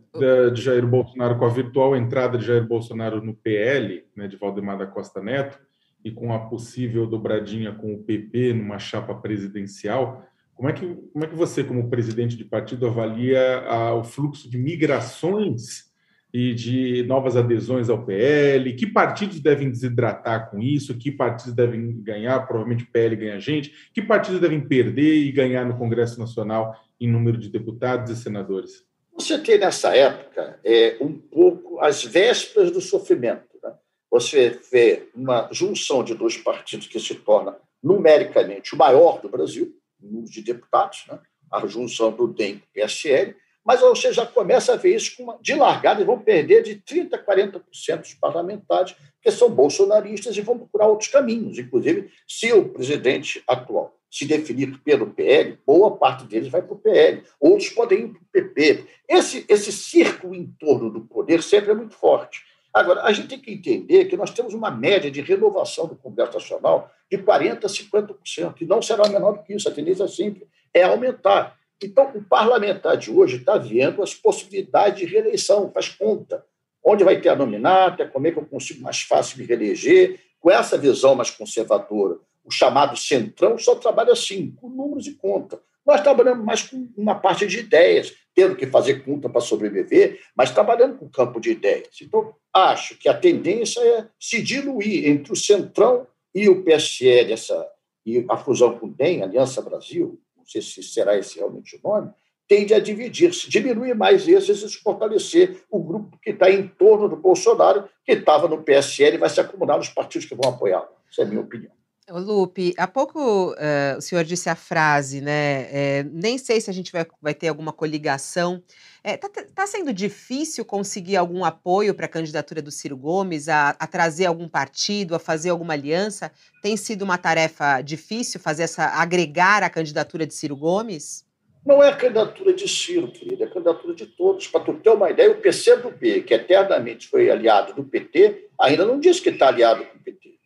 de Jair Bolsonaro, com a virtual entrada de Jair Bolsonaro no PL, né, de Valdemar da Costa Neto, e com a possível dobradinha com o PP numa chapa presidencial, como é que, como é que você, como presidente de partido, avalia a, o fluxo de migrações e de novas adesões ao PL? Que partidos devem desidratar com isso? Que partidos devem ganhar? Provavelmente o PL ganha gente. Que partidos devem perder e ganhar no Congresso Nacional em número de deputados e senadores? Você tem nessa época é, um pouco as vésperas do sofrimento. Né? Você vê uma junção de dois partidos que se torna numericamente o maior do Brasil, número de deputados, né? a junção do DEM com o PSL, mas você já começa a ver isso uma, de largada, e vão perder de 30% a 40% dos parlamentares, que são bolsonaristas e vão procurar outros caminhos. Inclusive, se o presidente atual se definir pelo PL, boa parte deles vai para o PL, outros podem ir para o PP. Esse, esse círculo em torno do poder sempre é muito forte. Agora, a gente tem que entender que nós temos uma média de renovação do Congresso Nacional de 40% a 50%, e não será menor do que isso, a tendência sempre é aumentar. Então, o parlamentar de hoje está vendo as possibilidades de reeleição, faz conta. Onde vai ter a nominata, como é que eu consigo mais fácil me reeleger, com essa visão mais conservadora. O chamado centrão só trabalha assim, com números e conta. Nós trabalhamos mais com uma parte de ideias, tendo que fazer conta para sobreviver, mas trabalhando com campo de ideias. Então, acho que a tendência é se diluir entre o centrão e o PSL, essa, e a fusão com o DEM, Aliança Brasil, sei se será esse realmente o nome, tende a dividir-se, diminuir mais esses e fortalecer o grupo que está em torno do Bolsonaro, que estava no PSL e vai se acumular nos partidos que vão apoiá-lo. Essa é a minha opinião. Lupe, há pouco uh, o senhor disse a frase, né? É, nem sei se a gente vai, vai ter alguma coligação. Está é, tá, tá sendo difícil conseguir algum apoio para a candidatura do Ciro Gomes, a, a, trazer algum partido, a fazer alguma aliança? Tem sido uma tarefa difícil fazer essa agregar a candidatura de Ciro Gomes? Não é a candidatura de Ciro, querida, é a candidatura de todos. Para tu ter uma ideia, o PCdoB, que eternamente foi aliado do PT, ainda não disse que está aliado com o PT.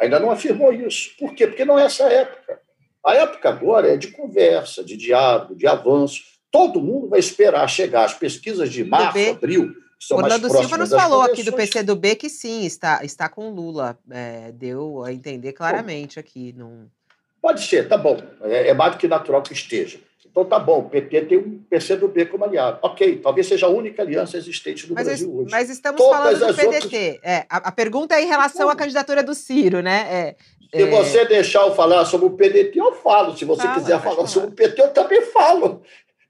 Ainda não afirmou isso. Por quê? Porque não é essa época. A época agora é de conversa, de diálogo, de avanço. Todo mundo vai esperar chegar as pesquisas de março, abril, o Orlando Silva nos falou aqui do PCdoB que sim, está, está com Lula. É, deu a entender claramente bom, aqui. Num... Pode ser, tá bom. É, é mais do que natural que esteja. Então tá bom, o PT tem um PCdoB como aliado. Ok, talvez seja a única aliança existente no mas, Brasil hoje. Mas estamos Todas falando do PDT. Outras... É, a, a, pergunta é em relação à candidatura do Ciro, né? É, se é... você deixar eu falar sobre o PDT, eu falo. Se você Fala, quiser falar, falar sobre o PT, eu também falo.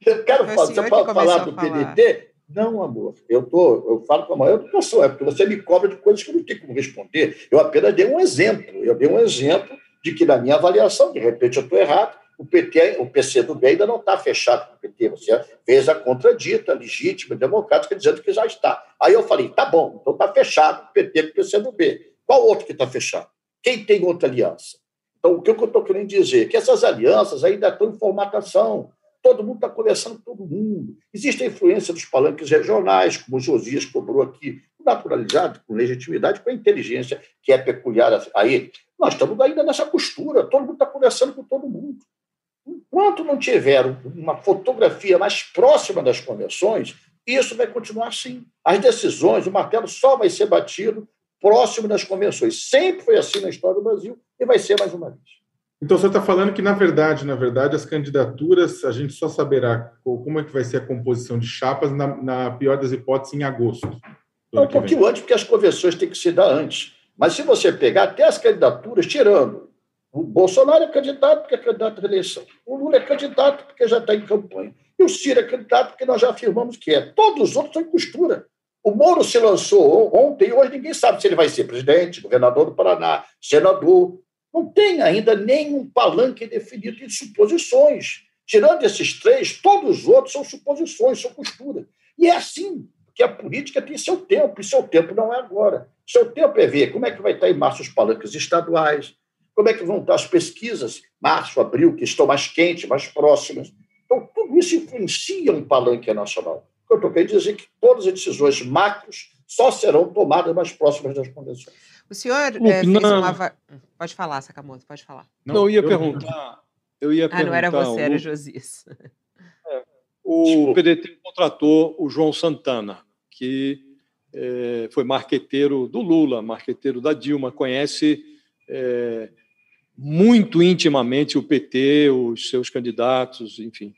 Eu quero falar, você pode falar do falar. PDT? Não, amor, eu, tô, eu falo com a maior educação, é porque você me cobra de coisas que eu não tenho como responder. Eu apenas dei um exemplo. Eu dei um exemplo de que, na minha avaliação, de repente eu estou errado, o PT, o PC do bem ainda não está fechado com o PT. Você fez a contradita, legítima, democrática, dizendo que já está. Aí eu falei, tá bom, então está fechado o PT com o PC do B. Qual outro que está fechado? Quem tem outra aliança? Então, o que eu estou querendo dizer? Que essas alianças ainda estão em formatação. Todo mundo está conversando com todo mundo. Existe a influência dos palanques regionais, como o Josias cobrou aqui, naturalizado, com legitimidade, com a inteligência que é peculiar a ele. Nós estamos ainda nessa costura, todo mundo está conversando com todo mundo. Enquanto não tiver uma fotografia mais próxima das convenções, isso vai continuar assim. As decisões, o martelo só vai ser batido próximo das convenções. Sempre foi assim na história do Brasil e vai ser mais uma vez. Então, você está falando que, na verdade, na verdade, as candidaturas, a gente só saberá como é que vai ser a composição de chapas, na, na pior das hipóteses, em agosto. um pouquinho antes, porque as convenções têm que se dar antes. Mas se você pegar até as candidaturas, tirando o Bolsonaro é candidato porque é candidato à reeleição. O Lula é candidato porque já está em campanha. E o Ciro é candidato porque nós já afirmamos que é. Todos os outros estão em costura. O Moro se lançou ontem e hoje ninguém sabe se ele vai ser presidente, governador do Paraná, senador. Não tem ainda nenhum palanque definido de suposições. Tirando esses três, todos os outros são suposições, são costura. E é assim que a política tem seu tempo, e seu tempo não é agora. Seu tempo é ver como é que vai estar em março os palanques estaduais, como é que vão estar as pesquisas, março, abril, que estão mais quentes, mais próximas. Então, tudo isso influencia um palanque nacional. Eu estou querendo dizer que todas as decisões macros só serão tomadas mais próximas das convenções. O senhor é, fez uma... Pode falar, Sakamoto, pode falar. Não, não eu ia eu... perguntar... Eu ia ah, não era você, era o Josias. É, o PDT contratou o João Santana, que é, foi marqueteiro do Lula, marqueteiro da Dilma, conhece é, muito intimamente o PT, os seus candidatos, enfim.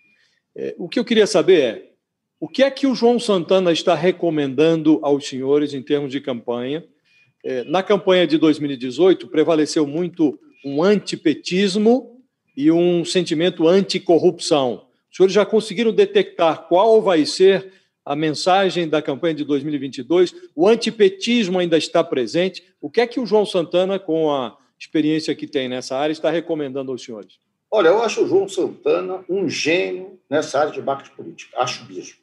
É, o que eu queria saber é o que é que o João Santana está recomendando aos senhores em termos de campanha. É, na campanha de 2018, prevaleceu muito um antipetismo e um sentimento anticorrupção. Os senhores já conseguiram detectar qual vai ser a mensagem da campanha de 2022? O antipetismo ainda está presente? O que é que o João Santana, com a experiência que tem nessa área, está recomendando aos senhores? Olha, eu acho o João Santana um gênio nessa área de marketing político. Acho mesmo.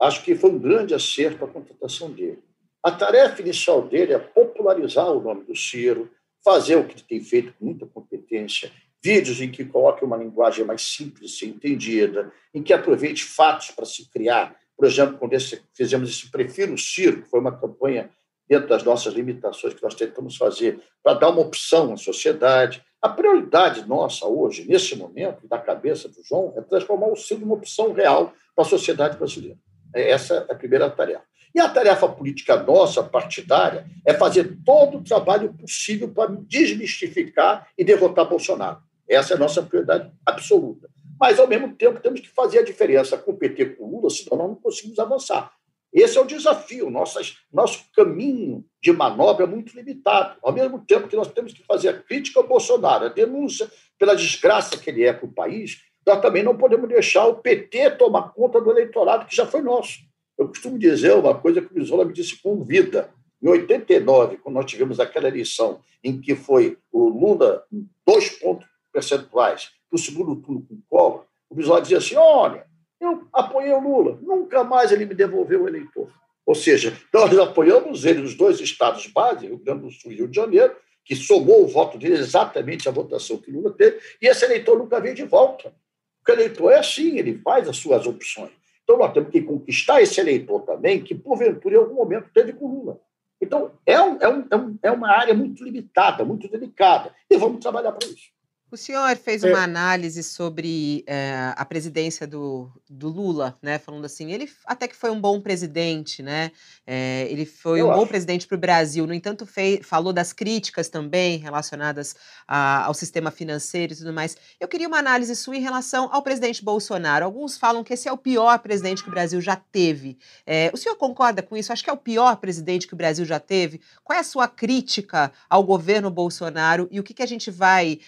Acho que foi um grande acerto a contratação dele. A tarefa inicial dele é popularizar o nome do Ciro, fazer o que ele tem feito com muita competência, vídeos em que coloque uma linguagem mais simples de ser entendida, em que aproveite fatos para se criar. Por exemplo, quando esse, fizemos esse Prefiro Ciro, que foi uma campanha dentro das nossas limitações que nós tentamos fazer, para dar uma opção à sociedade. A prioridade nossa hoje, nesse momento, da cabeça do João, é transformar o Ciro numa opção real para a sociedade brasileira. É, essa é a primeira tarefa. E a tarefa política nossa, partidária, é fazer todo o trabalho possível para desmistificar e derrotar Bolsonaro. Essa é a nossa prioridade absoluta. Mas, ao mesmo tempo, temos que fazer a diferença com o PT com o Lula, senão nós não conseguimos avançar. Esse é o desafio. Nossas, nosso caminho de manobra é muito limitado. Ao mesmo tempo que nós temos que fazer a crítica ao Bolsonaro, a denúncia pela desgraça que ele é para o país, nós também não podemos deixar o PT tomar conta do eleitorado que já foi nosso. Eu costumo dizer uma coisa que o Isola me disse com vida. Em 89, quando nós tivemos aquela eleição em que foi o Lula dois pontos percentuais para o segundo turno com o Collor, o Bisola dizia assim: olha, eu apoiei o Lula, nunca mais ele me devolveu o eleitor. Ou seja, nós apoiamos ele nos dois estados base, Rio Grande do Sul e Rio de Janeiro, que somou o voto dele exatamente à votação que Lula teve, e esse eleitor nunca veio de volta. Porque o eleitor é assim, ele faz as suas opções. Então nós temos que conquistar esse eleitor também, que porventura em algum momento teve com Lula. Então é, um, é, um, é, é uma área muito limitada, muito delicada, e vamos trabalhar para isso. O senhor fez uma é. análise sobre é, a presidência do, do, Lula, né? Falando assim, ele até que foi um bom presidente, né? É, ele foi Eu um acho. bom presidente para o Brasil. No entanto, fez, falou das críticas também relacionadas a, ao sistema financeiro e tudo mais. Eu queria uma análise sua em relação ao presidente Bolsonaro. Alguns falam que esse é o pior presidente que o Brasil já teve. É, o senhor concorda com isso? Acho que é o pior presidente que o Brasil já teve. Qual é a sua crítica ao governo Bolsonaro e o que, que a gente vai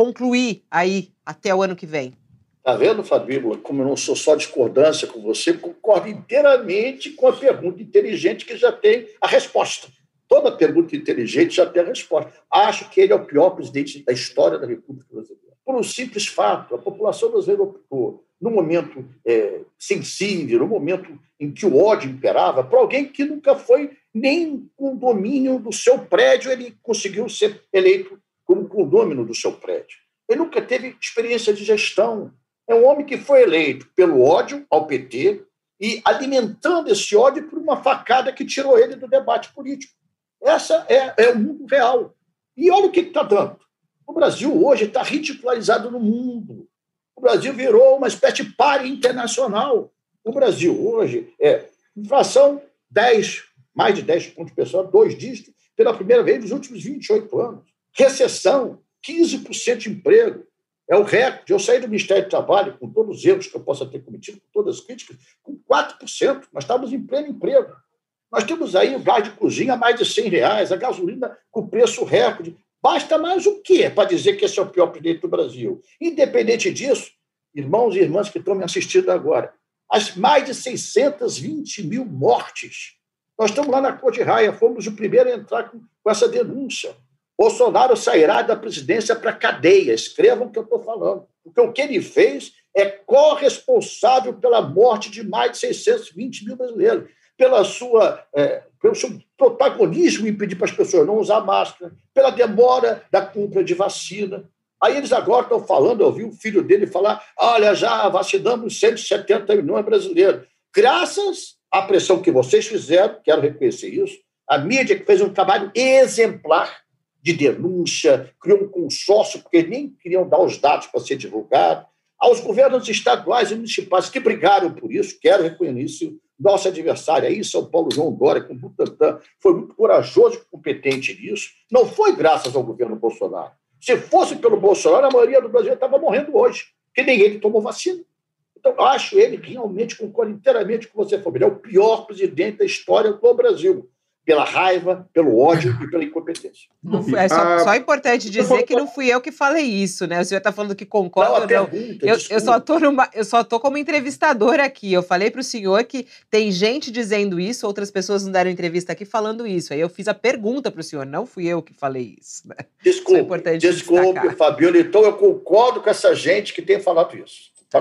concluir aí até o ano que vem? Tá vendo, Fabíola, como eu não sou só discordância com você, concordo inteiramente com a pergunta inteligente que já tem a resposta. Toda pergunta inteligente já tem a resposta. Acho que ele é o pior presidente da história da República Brasileira. Por um simples fato, a população brasileira optou, num momento é, sensível, num momento em que o ódio imperava, para alguém que nunca foi nem com domínio do seu prédio, ele conseguiu ser eleito como condômino do seu prédio. Ele nunca teve experiência de gestão. É um homem que foi eleito pelo ódio ao PT e alimentando esse ódio por uma facada que tirou ele do debate político. Essa é, é o mundo real. E olha o que está dando. O Brasil hoje está ridicularizado no mundo. O Brasil virou uma espécie de pare internacional. O Brasil hoje é inflação 10, mais de 10 pontos pessoal, dois dígitos, pela primeira vez nos últimos 28 anos. Recessão, 15% de emprego. É o recorde. Eu saí do Ministério do Trabalho, com todos os erros que eu possa ter cometido, com todas as críticas, com 4%. Nós estávamos em pleno emprego. Nós temos aí o gás de cozinha a mais de 100 reais, a gasolina com preço recorde. Basta mais o quê para dizer que esse é o pior presidente do Brasil? Independente disso, irmãos e irmãs que estão me assistindo agora, as mais de 620 mil mortes. Nós estamos lá na Cor de Raia, fomos o primeiro a entrar com, com essa denúncia. Bolsonaro sairá da presidência para cadeia. Escrevam o que eu estou falando. Porque o que ele fez é corresponsável pela morte de mais de 620 mil brasileiros, pela sua, é, pelo seu protagonismo em pedir para as pessoas não usar máscara, pela demora da compra de vacina. Aí eles agora estão falando, eu ouvi o filho dele falar: olha, já vacinamos 170 milhões brasileiros. Graças à pressão que vocês fizeram, quero reconhecer isso, a mídia que fez um trabalho exemplar de denúncia, criou um consórcio, porque nem queriam dar os dados para ser divulgado, aos governos estaduais e municipais que brigaram por isso, quero reconhecer nosso adversário aí, São Paulo João Dória, com Butantan, foi muito corajoso e competente nisso. Não foi graças ao governo Bolsonaro. Se fosse pelo Bolsonaro, a maioria do Brasil estava morrendo hoje, que nem ele tomou vacina. Então, acho ele realmente, concordo inteiramente com você, Fabrício, é o pior presidente da história do Brasil pela raiva, pelo ódio e pela incompetência. Foi, é só, ah, só importante dizer que não fui eu que falei isso, né? O senhor está falando que concorda. Não, não. Pergunta, eu, eu, só tô numa, eu só tô como entrevistadora aqui. Eu falei para o senhor que tem gente dizendo isso, outras pessoas não deram entrevista aqui falando isso. Aí eu fiz a pergunta para o senhor, não fui eu que falei isso. Né? Desculpe, é desculpe, Fabiola. Então eu concordo com essa gente que tem falado isso. Tá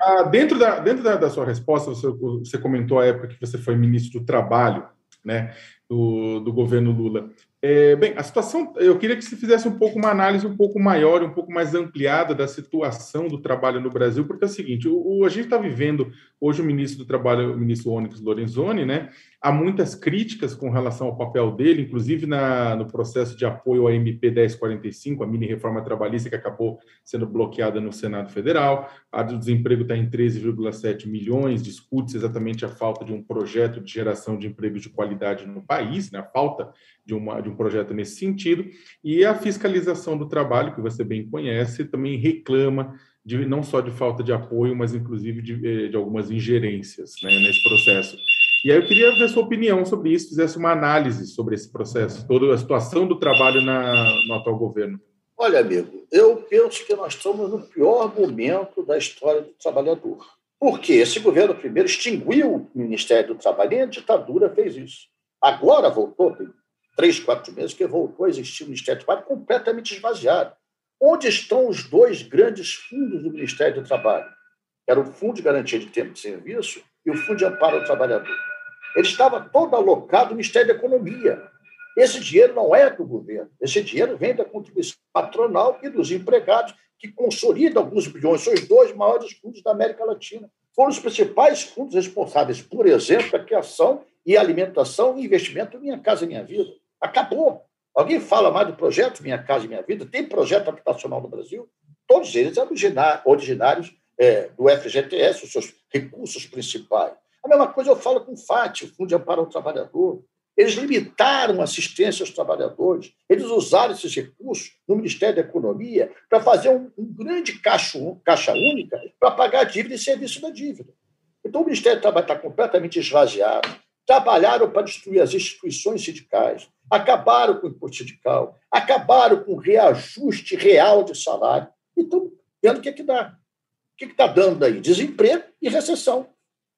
ah, dentro da, dentro da, da sua resposta, você, você comentou a época que você foi ministro do Trabalho né, do, do governo Lula. É, bem, a situação, eu queria que você fizesse um pouco uma análise um pouco maior, um pouco mais ampliada da situação do trabalho no Brasil, porque é o seguinte, o, o a gente está vivendo, hoje o ministro do Trabalho, o ministro Onyx Lorenzoni, né, há muitas críticas com relação ao papel dele, inclusive na, no processo de apoio à MP 1045, a mini reforma trabalhista que acabou sendo bloqueada no Senado Federal, a do desemprego está em 13,7 milhões, discute-se exatamente a falta de um projeto de geração de empregos de qualidade no país, né, a falta de, uma, de um projeto nesse sentido, e a fiscalização do trabalho, que você bem conhece, também reclama de, não só de falta de apoio, mas inclusive de, eh, de algumas ingerências né, nesse processo. E aí eu queria ver sua opinião sobre isso, fizesse uma análise sobre esse processo, toda a situação do trabalho na, no atual governo. Olha, amigo, eu penso que nós estamos no pior momento da história do trabalhador. Porque esse governo primeiro extinguiu o Ministério do Trabalho e a ditadura fez isso. Agora voltou, tem três, quatro meses, que voltou a existir o Ministério do Trabalho completamente esvaziado. Onde estão os dois grandes fundos do Ministério do Trabalho? Era o Fundo de Garantia de Tempo de Serviço e o Fundo de Amparo ao Trabalhador. Ele estava todo alocado no Ministério da Economia. Esse dinheiro não é do governo, esse dinheiro vem da contribuição patronal e dos empregados, que consolida alguns bilhões. São os dois maiores fundos da América Latina. Foram os principais fundos responsáveis, por exemplo, a criação e alimentação e investimento Minha Casa Minha Vida. Acabou. Alguém fala mais do projeto Minha Casa Minha Vida? Tem projeto habitacional no Brasil? Todos eles originários é, do FGTS, os seus recursos principais. A mesma coisa eu falo com o FAT, o Fundo de Amparo ao Trabalhador. Eles limitaram a assistência aos trabalhadores. Eles usaram esses recursos no Ministério da Economia para fazer um, um grande caixa, caixa única para pagar a dívida e serviço da dívida. Então, o Ministério do Trabalho está completamente esvaziado. Trabalharam para destruir as instituições sindicais, acabaram com o imposto sindical, acabaram com o reajuste real de salário. E estão vendo o que, é que dá. O que está dando aí? Desemprego e recessão.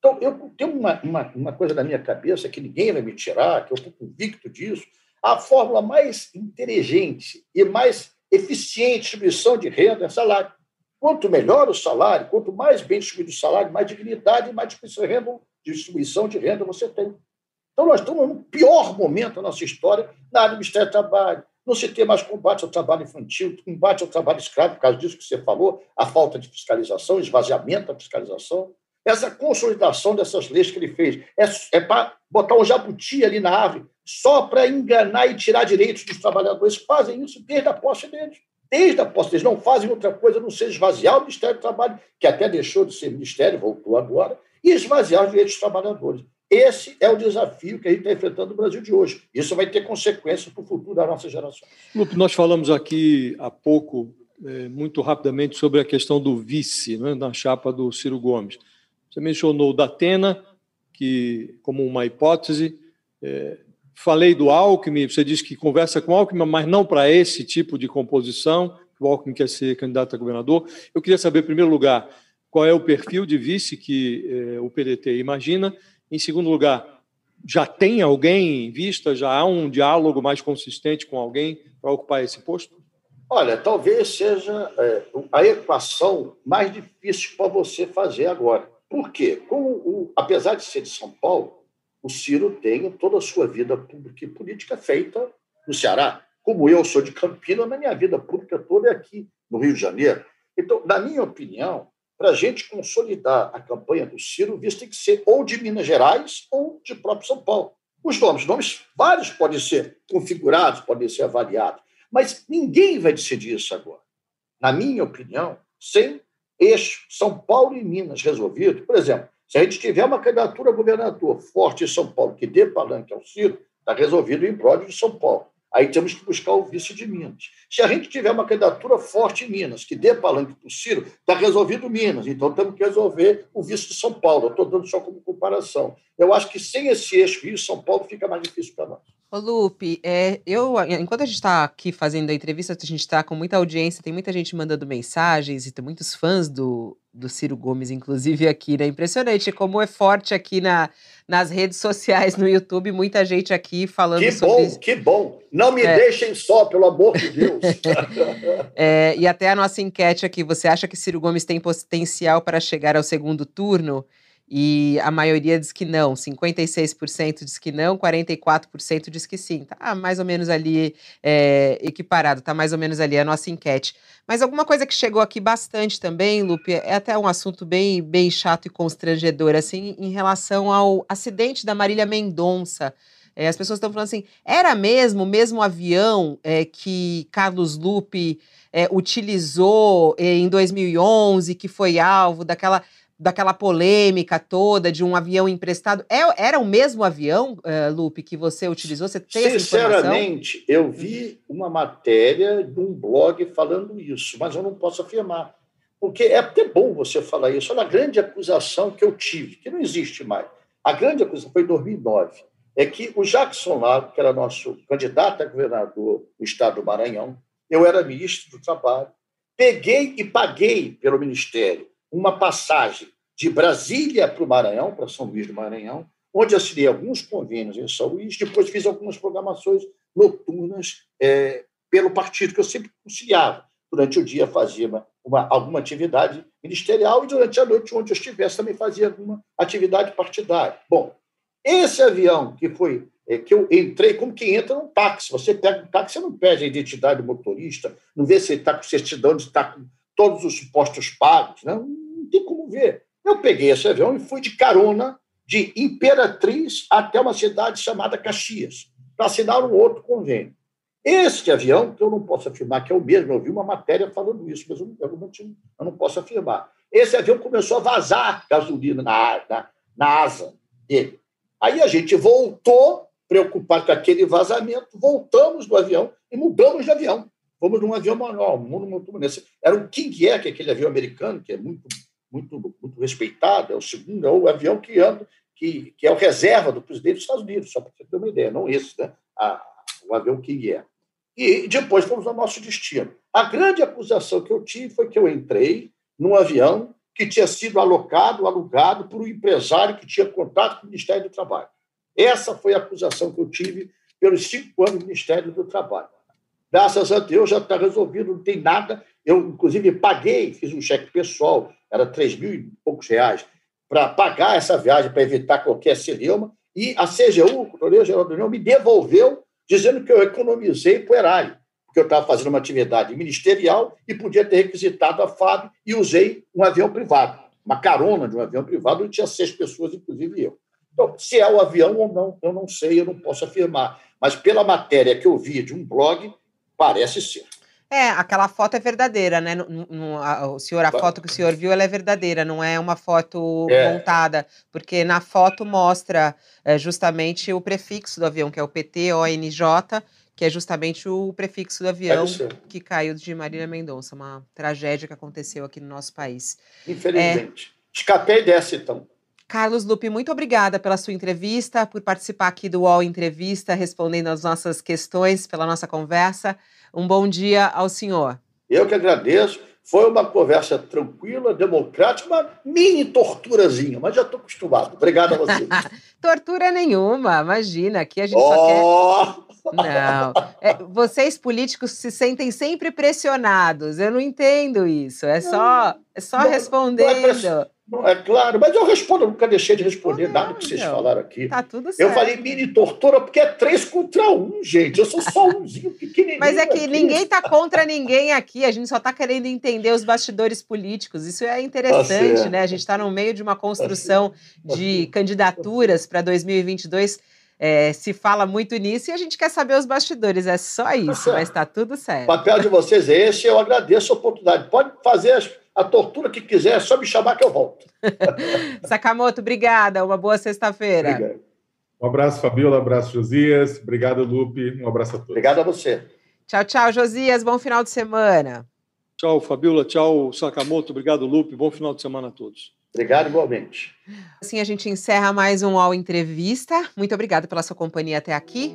Então, eu tenho uma, uma, uma coisa na minha cabeça que ninguém vai me tirar, que eu estou convicto disso. A fórmula mais inteligente e mais eficiente de distribuição de renda é salário. Quanto melhor o salário, quanto mais bem distribuído o salário, mais dignidade e mais distribuição de renda, você tem. Então, nós estamos no pior momento da nossa história na área do Ministério do Trabalho. Não se tem mais combate ao trabalho infantil, combate ao trabalho escravo, por causa disso que você falou, a falta de fiscalização, esvaziamento da fiscalização. Essa consolidação dessas leis que ele fez é, é para botar um jabuti ali na árvore só para enganar e tirar direitos dos trabalhadores. Fazem isso desde a posse deles. Desde a posse deles. Não fazem outra coisa a não ser esvaziar o Ministério do Trabalho, que até deixou de ser ministério, voltou agora, e esvaziar os direitos dos trabalhadores. Esse é o desafio que a gente está enfrentando no Brasil de hoje. Isso vai ter consequências para o futuro da nossa geração. Lupe, nós falamos aqui há pouco, é, muito rapidamente, sobre a questão do vice né, na chapa do Ciro Gomes. Você mencionou o Datena, que, como uma hipótese. É, falei do Alckmin, você disse que conversa com o Alckmin, mas não para esse tipo de composição, que o Alckmin quer ser candidato a governador. Eu queria saber, em primeiro lugar, qual é o perfil de vice que é, o PDT imagina. Em segundo lugar, já tem alguém em vista? Já há um diálogo mais consistente com alguém para ocupar esse posto? Olha, talvez seja é, a equação mais difícil para você fazer agora. Por quê? Como o, apesar de ser de São Paulo, o Ciro tem toda a sua vida pública e política feita no Ceará. Como eu sou de Campinas, na minha vida pública toda é aqui no Rio de Janeiro. Então, na minha opinião, para a gente consolidar a campanha do Ciro, visto tem que ser ou de Minas Gerais ou de próprio São Paulo. Os nomes, nomes vários podem ser configurados, podem ser avaliados, mas ninguém vai decidir isso agora. Na minha opinião, sem eixo São Paulo e Minas resolvido, por exemplo, se a gente tiver uma candidatura a governador forte em São Paulo que dê palanque ao Ciro, está resolvido em prol de São Paulo. Aí temos que buscar o vice de Minas. Se a gente tiver uma candidatura forte em Minas, que dê palanque para o Ciro, está resolvido Minas. Então temos que resolver o vice de São Paulo. Estou dando só como comparação. Eu acho que sem esse eixo Rio-São Paulo fica mais difícil para nós. Ô Lupe, é, eu, enquanto a gente está aqui fazendo a entrevista, a gente está com muita audiência, tem muita gente mandando mensagens e tem muitos fãs do, do Ciro Gomes, inclusive aqui, né? Impressionante como é forte aqui na, nas redes sociais, no YouTube, muita gente aqui falando que sobre bom, Que bom, Não me é. deixem só, pelo amor de Deus. <laughs> é, e até a nossa enquete aqui, você acha que Ciro Gomes tem potencial para chegar ao segundo turno? E a maioria diz que não, 56% diz que não, 44% diz que sim. Tá mais ou menos ali é, equiparado, tá mais ou menos ali a nossa enquete. Mas alguma coisa que chegou aqui bastante também, Lupe, é até um assunto bem, bem chato e constrangedor, assim, em relação ao acidente da Marília Mendonça. É, as pessoas estão falando assim, era mesmo o mesmo avião é, que Carlos Lupe é, utilizou em 2011, que foi alvo daquela daquela polêmica toda de um avião emprestado. É, era o mesmo avião, uh, Lupe, que você utilizou? Você tem Sinceramente, eu vi uma matéria de um blog falando isso, mas eu não posso afirmar. Porque é até bom você falar isso. Olha a grande acusação que eu tive, que não existe mais. A grande acusação foi em 2009. É que o Jackson Lago, que era nosso candidato a governador do estado do Maranhão, eu era ministro do Trabalho, peguei e paguei pelo Ministério uma passagem de Brasília para o Maranhão, para São Luís do Maranhão, onde assinei alguns convênios em São Luís, depois fiz algumas programações noturnas é, pelo partido, que eu sempre conciliava. Durante o dia fazia uma, uma, alguma atividade ministerial e durante a noite, onde eu estivesse, também fazia alguma atividade partidária. Bom, esse avião que foi é, que eu entrei como quem entra num táxi. Você pega um táxi, você não pede a identidade do motorista, não vê se ele está com certidão, se está com todos os impostos pagos, né? não tem como ver. Eu peguei esse avião e fui de carona de Imperatriz até uma cidade chamada Caxias, para assinar um outro convênio. Este avião, que eu não posso afirmar que é o mesmo, eu vi uma matéria falando isso, mas eu eu não, eu não posso afirmar. Esse avião começou a vazar gasolina na, na, na asa dele. Aí a gente voltou, preocupado com aquele vazamento, voltamos do avião e mudamos de avião. Fomos num avião manual, era um King Air, que é aquele avião americano, que é muito, muito, muito respeitado, é o segundo, é o avião que anda, que, que é o reserva do presidente dos Estados Unidos, só para você ter uma ideia, não esse, né? A, o avião King Air. E depois fomos ao nosso destino. A grande acusação que eu tive foi que eu entrei num avião que tinha sido alocado, alugado por um empresário que tinha contato com o Ministério do Trabalho. Essa foi a acusação que eu tive pelos cinco anos do Ministério do Trabalho. Graças a Deus já está resolvido, não tem nada. Eu, inclusive, paguei, fiz um cheque pessoal, era três mil e poucos reais, para pagar essa viagem, para evitar qualquer celeuma. E a CGU, a Controladoria Geral da União, me devolveu, dizendo que eu economizei para o erário, porque eu estava fazendo uma atividade ministerial e podia ter requisitado a FAB e usei um avião privado, uma carona de um avião privado, onde tinha seis pessoas, inclusive eu. Então, se é o avião ou não, eu não sei, eu não posso afirmar. Mas pela matéria que eu vi de um blog, Parece ser. É, aquela foto é verdadeira, né? A, o senhor, a foto que o senhor viu, ela é verdadeira, não é uma foto é. montada, porque na foto mostra é, justamente o prefixo do avião, que é o PT-ONJ, que é justamente o prefixo do avião que caiu de Marília Mendonça, uma tragédia que aconteceu aqui no nosso país. Infelizmente. É... Escapei dessa, então. Carlos Lupe, muito obrigada pela sua entrevista, por participar aqui do UOL Entrevista, respondendo as nossas questões, pela nossa conversa. Um bom dia ao senhor. Eu que agradeço. Foi uma conversa tranquila, democrática, uma mini torturazinha, mas já estou acostumado. Obrigado a você. <laughs> Tortura nenhuma, imagina. Aqui a gente oh! só quer. Não. É, vocês políticos se sentem sempre pressionados. Eu não entendo isso. É só, é só não, respondendo. Não é não, é claro, mas eu respondo, eu nunca deixei de responder não, nada que vocês falaram aqui. Tá tudo certo. Eu falei mini tortura porque é três contra um, gente. Eu sou só umzinho <laughs> pequenininho. Mas é que aqui. ninguém tá contra ninguém aqui, a gente só tá querendo entender os bastidores políticos. Isso é interessante, tá né? A gente está no meio de uma construção tá de candidaturas para 2022. É, se fala muito nisso e a gente quer saber os bastidores, é só tá isso, tá mas está tudo certo. O papel de vocês é esse, eu agradeço a oportunidade. Pode fazer as a tortura que quiser, é só me chamar que eu volto. <laughs> Sakamoto, obrigada. Uma boa sexta-feira. Um abraço, Fabiola. Um abraço, Josias. Obrigado, Lupe. Um abraço a todos. Obrigado a você. Tchau, tchau, Josias. Bom final de semana. Tchau, Fabiola. Tchau, Sakamoto. Obrigado, Lupe. Bom final de semana a todos. Obrigado igualmente. Assim a gente encerra mais um UOL Entrevista. Muito obrigada pela sua companhia até aqui.